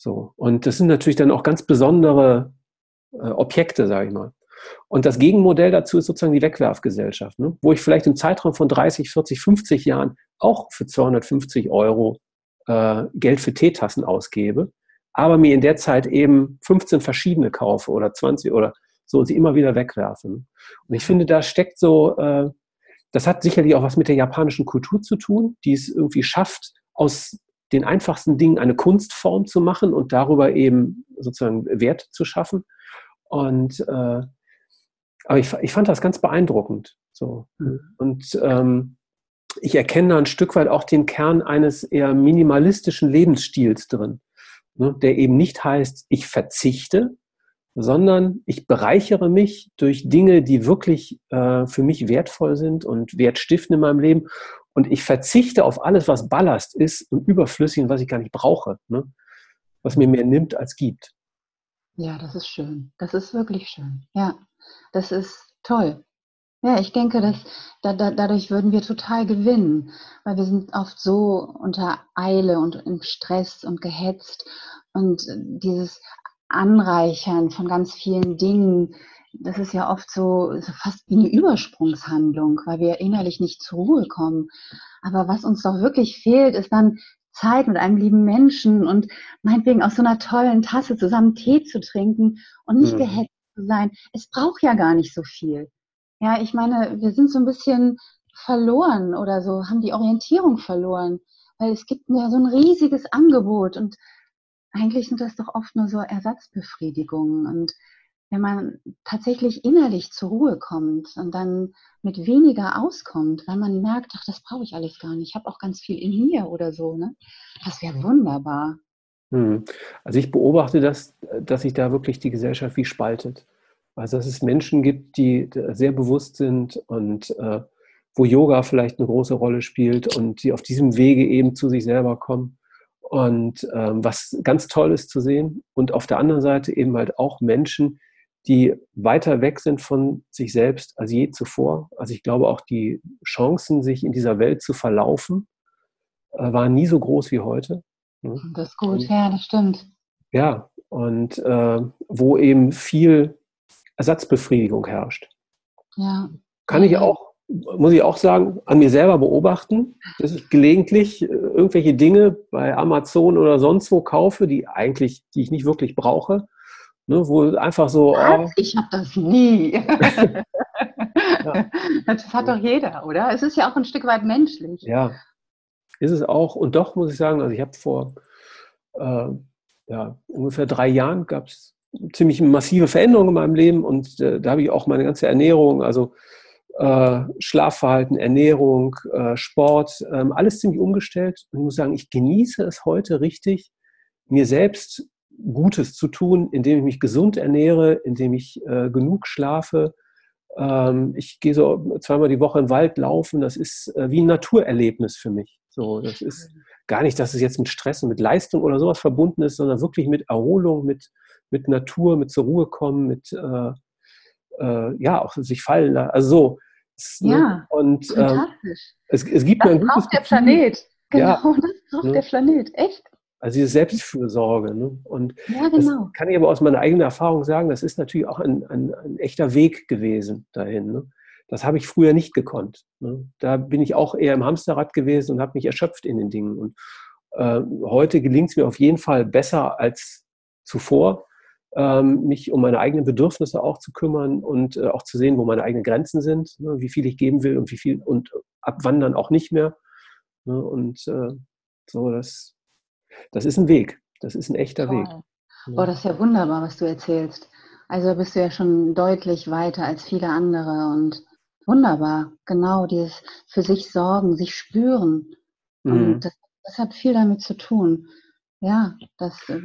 So, und das sind natürlich dann auch ganz besondere äh, Objekte, sage ich mal. Und das Gegenmodell dazu ist sozusagen die Wegwerfgesellschaft, ne? wo ich vielleicht im Zeitraum von 30, 40, 50 Jahren auch für 250 Euro äh, Geld für Teetassen ausgebe, aber mir in der Zeit eben 15 verschiedene kaufe oder 20 oder so und sie immer wieder wegwerfe. Ne? Und ich finde, da steckt so, äh, das hat sicherlich auch was mit der japanischen Kultur zu tun, die es irgendwie schafft, aus den einfachsten Dingen eine Kunstform zu machen und darüber eben sozusagen Wert zu schaffen. Und äh, aber ich, ich fand das ganz beeindruckend. So. Mhm. Und ähm, ich erkenne da ein Stück weit auch den Kern eines eher minimalistischen Lebensstils drin, ne, der eben nicht heißt, ich verzichte, sondern ich bereichere mich durch Dinge, die wirklich äh, für mich wertvoll sind und wertstiften in meinem Leben. Und ich verzichte auf alles, was Ballast ist und überflüssig und was ich gar nicht brauche, ne, was mir mehr nimmt als gibt. Ja, das ist schön. Das ist wirklich schön. Ja, das ist toll. Ja, ich denke, dass da, da, dadurch würden wir total gewinnen, weil wir sind oft so unter Eile und im Stress und gehetzt und dieses Anreichern von ganz vielen Dingen, das ist ja oft so, so fast wie eine Übersprungshandlung, weil wir innerlich nicht zur Ruhe kommen. Aber was uns doch wirklich fehlt, ist dann Zeit mit einem lieben Menschen und meinetwegen aus so einer tollen Tasse zusammen Tee zu trinken und nicht mhm. gehetzt zu sein. Es braucht ja gar nicht so viel. Ja, ich meine, wir sind so ein bisschen verloren oder so, haben die Orientierung verloren, weil es gibt ja so ein riesiges Angebot und eigentlich sind das doch oft nur so Ersatzbefriedigungen und wenn man tatsächlich innerlich zur Ruhe kommt und dann mit weniger auskommt, weil man merkt, ach, das brauche ich alles gar nicht, ich habe auch ganz viel in mir oder so, ne? Das wäre wunderbar. Hm. Also ich beobachte das, dass sich da wirklich die Gesellschaft wie spaltet. Also dass es Menschen gibt, die sehr bewusst sind und äh, wo Yoga vielleicht eine große Rolle spielt und die auf diesem Wege eben zu sich selber kommen. Und ähm, was ganz toll ist zu sehen. Und auf der anderen Seite eben halt auch Menschen, die weiter weg sind von sich selbst als je zuvor. Also ich glaube auch die Chancen, sich in dieser Welt zu verlaufen, äh, waren nie so groß wie heute. Ne? Das ist gut, und, ja, das stimmt. Ja, und äh, wo eben viel Ersatzbefriedigung herrscht. Ja. Kann ich auch, muss ich auch sagen, an mir selber beobachten, dass ich gelegentlich äh, irgendwelche Dinge bei Amazon oder sonst wo kaufe, die eigentlich, die ich nicht wirklich brauche Ne, wo einfach so. Oh, ich habe das nie. <laughs> ja. Das hat doch jeder, oder? Es ist ja auch ein Stück weit menschlich. Ja, ist es auch. Und doch muss ich sagen, also ich habe vor äh, ja, ungefähr drei Jahren gab es ziemlich massive Veränderungen in meinem Leben und äh, da habe ich auch meine ganze Ernährung, also äh, Schlafverhalten, Ernährung, äh, Sport, ähm, alles ziemlich umgestellt. Und ich muss sagen, ich genieße es heute richtig, mir selbst Gutes zu tun, indem ich mich gesund ernähre, indem ich äh, genug schlafe. Ähm, ich gehe so zweimal die Woche im Wald laufen. Das ist äh, wie ein Naturerlebnis für mich. So, das ist gar nicht, dass es jetzt mit Stress und mit Leistung oder sowas verbunden ist, sondern wirklich mit Erholung, mit, mit Natur, mit zur Ruhe kommen, mit äh, äh ja auch sich fallen lassen. Also so. Ne? Ja, und ähm, es, es gibt das mir ein gutes braucht der Planet. Genau, ja, das braucht ne? der Planet. Echt? Also diese Selbstfürsorge. Ne? Und ja, genau. das kann ich aber aus meiner eigenen Erfahrung sagen, das ist natürlich auch ein, ein, ein echter Weg gewesen dahin. Ne? Das habe ich früher nicht gekonnt. Ne? Da bin ich auch eher im Hamsterrad gewesen und habe mich erschöpft in den Dingen. Und äh, heute gelingt es mir auf jeden Fall besser als zuvor, ähm, mich um meine eigenen Bedürfnisse auch zu kümmern und äh, auch zu sehen, wo meine eigenen Grenzen sind, ne? wie viel ich geben will und wie viel und ab wann dann auch nicht mehr. Ne? Und äh, so, das, das ist ein Weg. Das ist ein echter Toll. Weg. Boah, das ist ja wunderbar, was du erzählst. Also bist du ja schon deutlich weiter als viele andere und wunderbar. Genau, dieses für sich sorgen, sich spüren. Mhm. Und das, das, hat viel damit zu tun. Ja, das. Äh,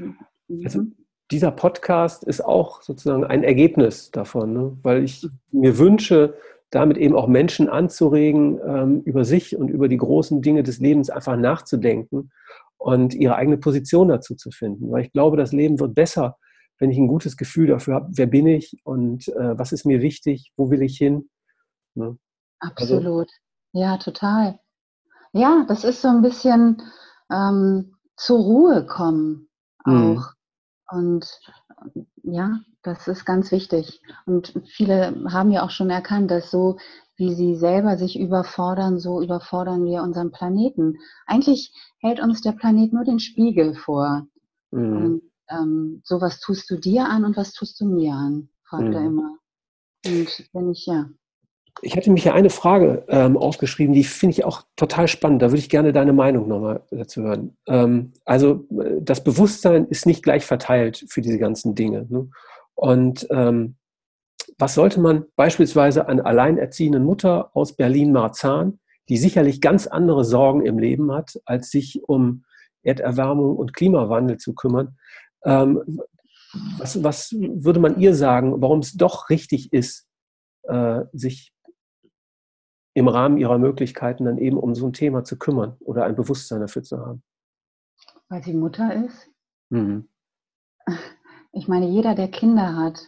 also, mhm. dieser Podcast ist auch sozusagen ein Ergebnis davon, ne? weil ich mir wünsche, damit eben auch Menschen anzuregen, ähm, über sich und über die großen Dinge des Lebens einfach nachzudenken und ihre eigene Position dazu zu finden. Weil ich glaube, das Leben wird besser, wenn ich ein gutes Gefühl dafür habe, wer bin ich und äh, was ist mir wichtig, wo will ich hin. Ne? Absolut. Also, ja, total. Ja, das ist so ein bisschen ähm, zur Ruhe kommen mhm. auch. Und ja, das ist ganz wichtig. Und viele haben ja auch schon erkannt, dass so wie sie selber sich überfordern, so überfordern wir unseren Planeten. Eigentlich hält uns der Planet nur den Spiegel vor. Mhm. Und ähm, so was tust du dir an und was tust du mir an, fragt mhm. er immer. Und wenn ich, ja. Ich hatte mich ja eine Frage ähm, aufgeschrieben, die finde ich auch total spannend. Da würde ich gerne deine Meinung nochmal dazu hören. Ähm, also äh, das Bewusstsein ist nicht gleich verteilt für diese ganzen Dinge. Ne? Und ähm, was sollte man beispielsweise einer alleinerziehenden Mutter aus Berlin-Marzahn, die sicherlich ganz andere Sorgen im Leben hat, als sich um Erderwärmung und Klimawandel zu kümmern, ähm, was, was, würde man ihr sagen, warum es doch richtig ist, äh, sich im Rahmen ihrer Möglichkeiten dann eben um so ein Thema zu kümmern oder ein Bewusstsein dafür zu haben? Weil sie Mutter ist? Mhm. Ich meine, jeder, der Kinder hat,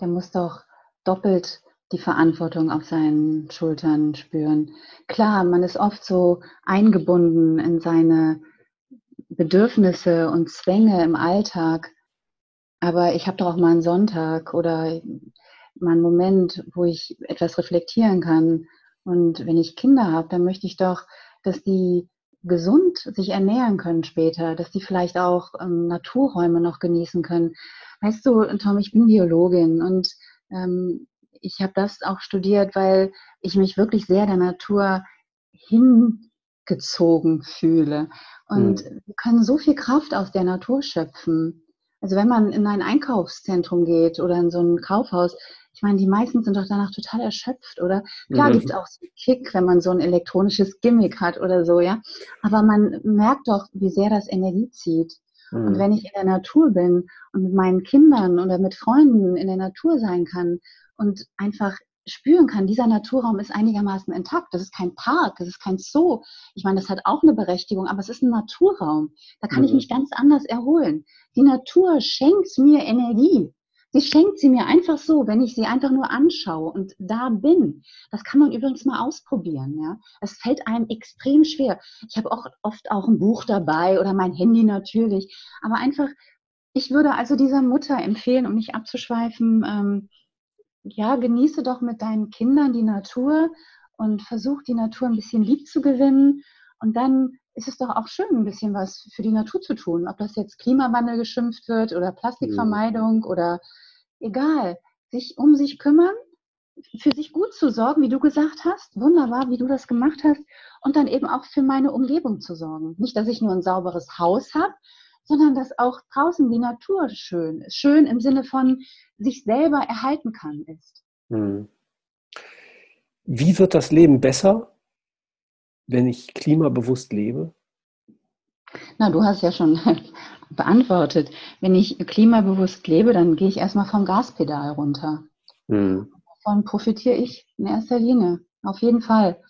der muss doch doppelt die Verantwortung auf seinen Schultern spüren. Klar, man ist oft so eingebunden in seine Bedürfnisse und Zwänge im Alltag. Aber ich habe doch auch mal einen Sonntag oder mal einen Moment, wo ich etwas reflektieren kann. Und wenn ich Kinder habe, dann möchte ich doch, dass die gesund sich ernähren können später, dass die vielleicht auch ähm, Naturräume noch genießen können. Weißt du, Tom, ich bin Biologin und ähm, ich habe das auch studiert, weil ich mich wirklich sehr der Natur hingezogen fühle. Und mhm. wir können so viel Kraft aus der Natur schöpfen. Also wenn man in ein Einkaufszentrum geht oder in so ein Kaufhaus, ich meine, die meisten sind doch danach total erschöpft, oder? Klar mhm. gibt es auch so einen Kick, wenn man so ein elektronisches Gimmick hat oder so, ja. Aber man merkt doch, wie sehr das Energie zieht. Mhm. Und wenn ich in der Natur bin und mit meinen Kindern oder mit Freunden in der Natur sein kann und einfach spüren kann, dieser Naturraum ist einigermaßen intakt. Das ist kein Park, das ist kein Zoo. Ich meine, das hat auch eine Berechtigung, aber es ist ein Naturraum. Da kann mhm. ich mich ganz anders erholen. Die Natur schenkt mir Energie. Sie schenkt sie mir einfach so, wenn ich sie einfach nur anschaue und da bin. Das kann man übrigens mal ausprobieren. Ja? Es fällt einem extrem schwer. Ich habe auch oft auch ein Buch dabei oder mein Handy natürlich. Aber einfach, ich würde also dieser Mutter empfehlen, um nicht abzuschweifen, ähm, ja, genieße doch mit deinen Kindern die Natur und versuch die Natur ein bisschen lieb zu gewinnen. Und dann ist es doch auch schön, ein bisschen was für die Natur zu tun. Ob das jetzt Klimawandel geschimpft wird oder Plastikvermeidung mhm. oder egal. Sich um sich kümmern, für sich gut zu sorgen, wie du gesagt hast. Wunderbar, wie du das gemacht hast. Und dann eben auch für meine Umgebung zu sorgen. Nicht, dass ich nur ein sauberes Haus habe, sondern dass auch draußen die Natur schön ist. Schön im Sinne von sich selber erhalten kann ist. Hm. Wie wird das Leben besser, wenn ich klimabewusst lebe? Na, du hast ja schon <laughs> beantwortet. Wenn ich klimabewusst lebe, dann gehe ich erstmal vom Gaspedal runter. Hm. Davon profitiere ich in erster Linie. Auf jeden Fall.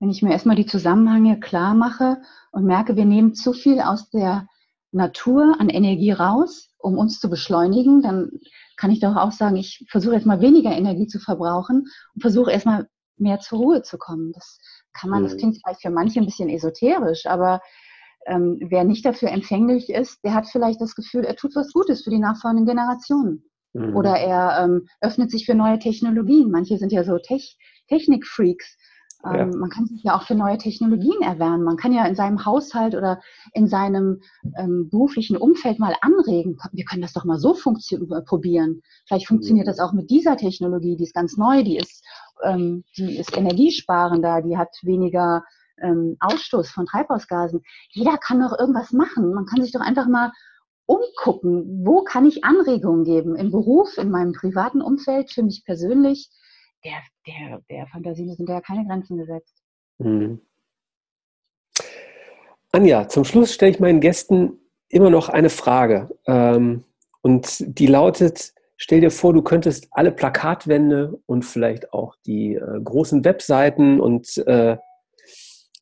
Wenn ich mir erstmal die Zusammenhänge klar mache und merke, wir nehmen zu viel aus der Natur an Energie raus, um uns zu beschleunigen, dann kann ich doch auch sagen, ich versuche erstmal weniger Energie zu verbrauchen und versuche erstmal mehr zur Ruhe zu kommen. Das kann man, das mhm. klingt vielleicht für manche ein bisschen esoterisch, aber ähm, wer nicht dafür empfänglich ist, der hat vielleicht das Gefühl, er tut was Gutes für die nachfolgenden Generationen. Mhm. Oder er ähm, öffnet sich für neue Technologien. Manche sind ja so Tech Technikfreaks ja. Ähm, man kann sich ja auch für neue Technologien erwärmen. Man kann ja in seinem Haushalt oder in seinem ähm, beruflichen Umfeld mal anregen. Wir können das doch mal so äh, probieren. Vielleicht funktioniert das auch mit dieser Technologie, die ist ganz neu, die ist, ähm, die ist energiesparender, die hat weniger ähm, Ausstoß von Treibhausgasen. Jeder kann doch irgendwas machen. Man kann sich doch einfach mal umgucken, wo kann ich Anregungen geben im Beruf, in meinem privaten Umfeld, für mich persönlich. Der, der, der Fantasie sind ja keine Grenzen gesetzt. Mhm. Anja, zum Schluss stelle ich meinen Gästen immer noch eine Frage. Ähm, und die lautet, stell dir vor, du könntest alle Plakatwände und vielleicht auch die äh, großen Webseiten und äh,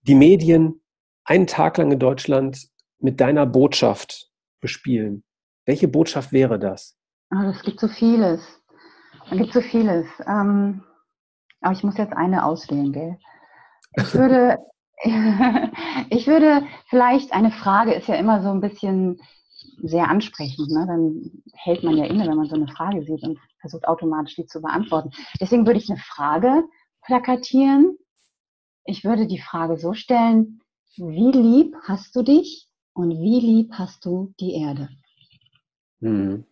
die Medien einen Tag lang in Deutschland mit deiner Botschaft bespielen. Welche Botschaft wäre das? Oh, das gibt so vieles. Es gibt so vieles. Ähm, aber ich muss jetzt eine auswählen, gell? Ich <laughs> würde, <laughs> ich würde vielleicht eine Frage ist ja immer so ein bisschen sehr ansprechend. Ne? Dann hält man ja inne, wenn man so eine Frage sieht und versucht automatisch die zu beantworten. Deswegen würde ich eine Frage plakatieren. Ich würde die Frage so stellen, wie lieb hast du dich und wie lieb hast du die Erde? Hm.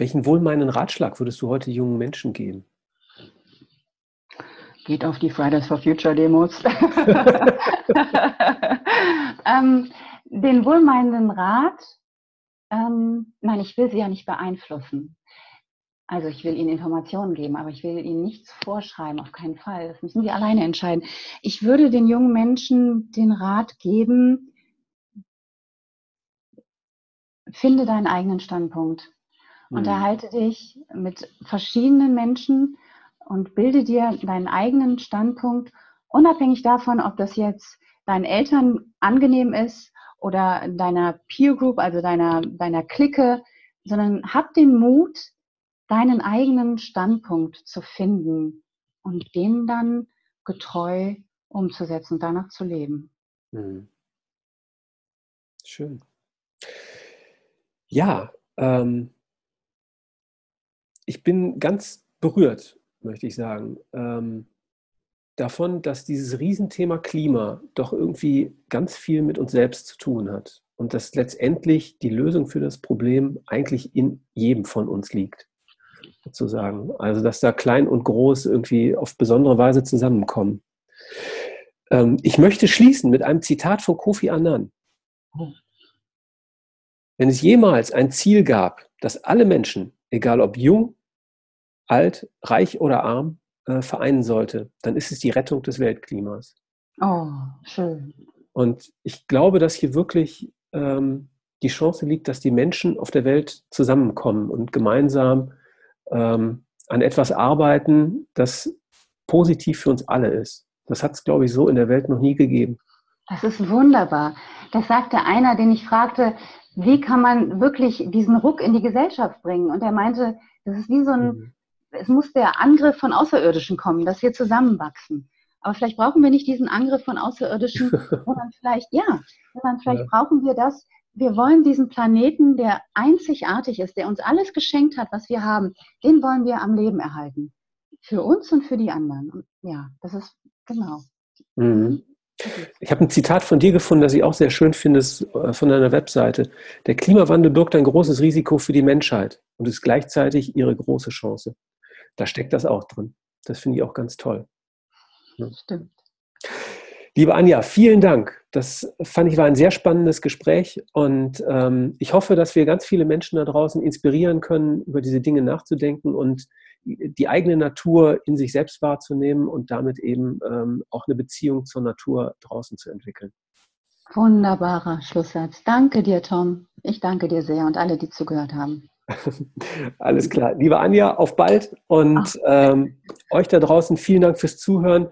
Welchen wohlmeinenden Ratschlag würdest du heute jungen Menschen geben? Geht auf die Fridays for Future Demos. <laughs> <laughs> ähm, den wohlmeinenden Rat, ähm, nein, ich will sie ja nicht beeinflussen. Also ich will Ihnen Informationen geben, aber ich will Ihnen nichts vorschreiben, auf keinen Fall. Das müssen Sie alleine entscheiden. Ich würde den jungen Menschen den Rat geben, finde deinen eigenen Standpunkt. Mhm. Unterhalte dich mit verschiedenen Menschen und bilde dir deinen eigenen Standpunkt, unabhängig davon, ob das jetzt deinen Eltern angenehm ist oder deiner Peer Group, also deiner, deiner Clique, sondern hab den Mut, deinen eigenen Standpunkt zu finden und den dann getreu umzusetzen, danach zu leben. Mhm. Schön. Ja, ähm, ich bin ganz berührt, möchte ich sagen, ähm, davon, dass dieses Riesenthema Klima doch irgendwie ganz viel mit uns selbst zu tun hat und dass letztendlich die Lösung für das Problem eigentlich in jedem von uns liegt sozusagen. Also, dass da klein und groß irgendwie auf besondere Weise zusammenkommen. Ähm, ich möchte schließen mit einem Zitat von Kofi Annan. Wenn es jemals ein Ziel gab, das alle Menschen, egal ob jung, alt, reich oder arm, äh, vereinen sollte, dann ist es die Rettung des Weltklimas. Oh, schön. Und ich glaube, dass hier wirklich ähm, die Chance liegt, dass die Menschen auf der Welt zusammenkommen und gemeinsam ähm, an etwas arbeiten, das positiv für uns alle ist. Das hat es, glaube ich, so in der Welt noch nie gegeben. Das ist wunderbar. Das sagte einer, den ich fragte, wie kann man wirklich diesen Ruck in die Gesellschaft bringen? Und er meinte, das ist wie so ein, mhm. Es muss der Angriff von Außerirdischen kommen, dass wir zusammenwachsen. Aber vielleicht brauchen wir nicht diesen Angriff von Außerirdischen, <laughs> sondern vielleicht, ja, sondern vielleicht ja. brauchen wir das, wir wollen diesen Planeten, der einzigartig ist, der uns alles geschenkt hat, was wir haben, den wollen wir am Leben erhalten. Für uns und für die anderen. Und ja, das ist genau. Mhm. Ich habe ein Zitat von dir gefunden, das ich auch sehr schön finde, äh, von deiner Webseite. Der Klimawandel birgt ein großes Risiko für die Menschheit und ist gleichzeitig ihre große Chance. Da steckt das auch drin. Das finde ich auch ganz toll. Ja. Stimmt. Liebe Anja, vielen Dank. Das fand ich war ein sehr spannendes Gespräch und ähm, ich hoffe, dass wir ganz viele Menschen da draußen inspirieren können, über diese Dinge nachzudenken und die eigene Natur in sich selbst wahrzunehmen und damit eben ähm, auch eine Beziehung zur Natur draußen zu entwickeln. Wunderbarer Schlusssatz. Danke dir, Tom. Ich danke dir sehr und alle, die zugehört haben. <laughs> Alles klar. Liebe Anja, auf bald und ähm, euch da draußen vielen Dank fürs Zuhören.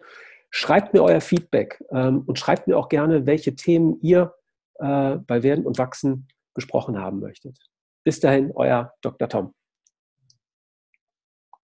Schreibt mir euer Feedback ähm, und schreibt mir auch gerne, welche Themen ihr äh, bei Werden und Wachsen besprochen haben möchtet. Bis dahin, euer Dr. Tom.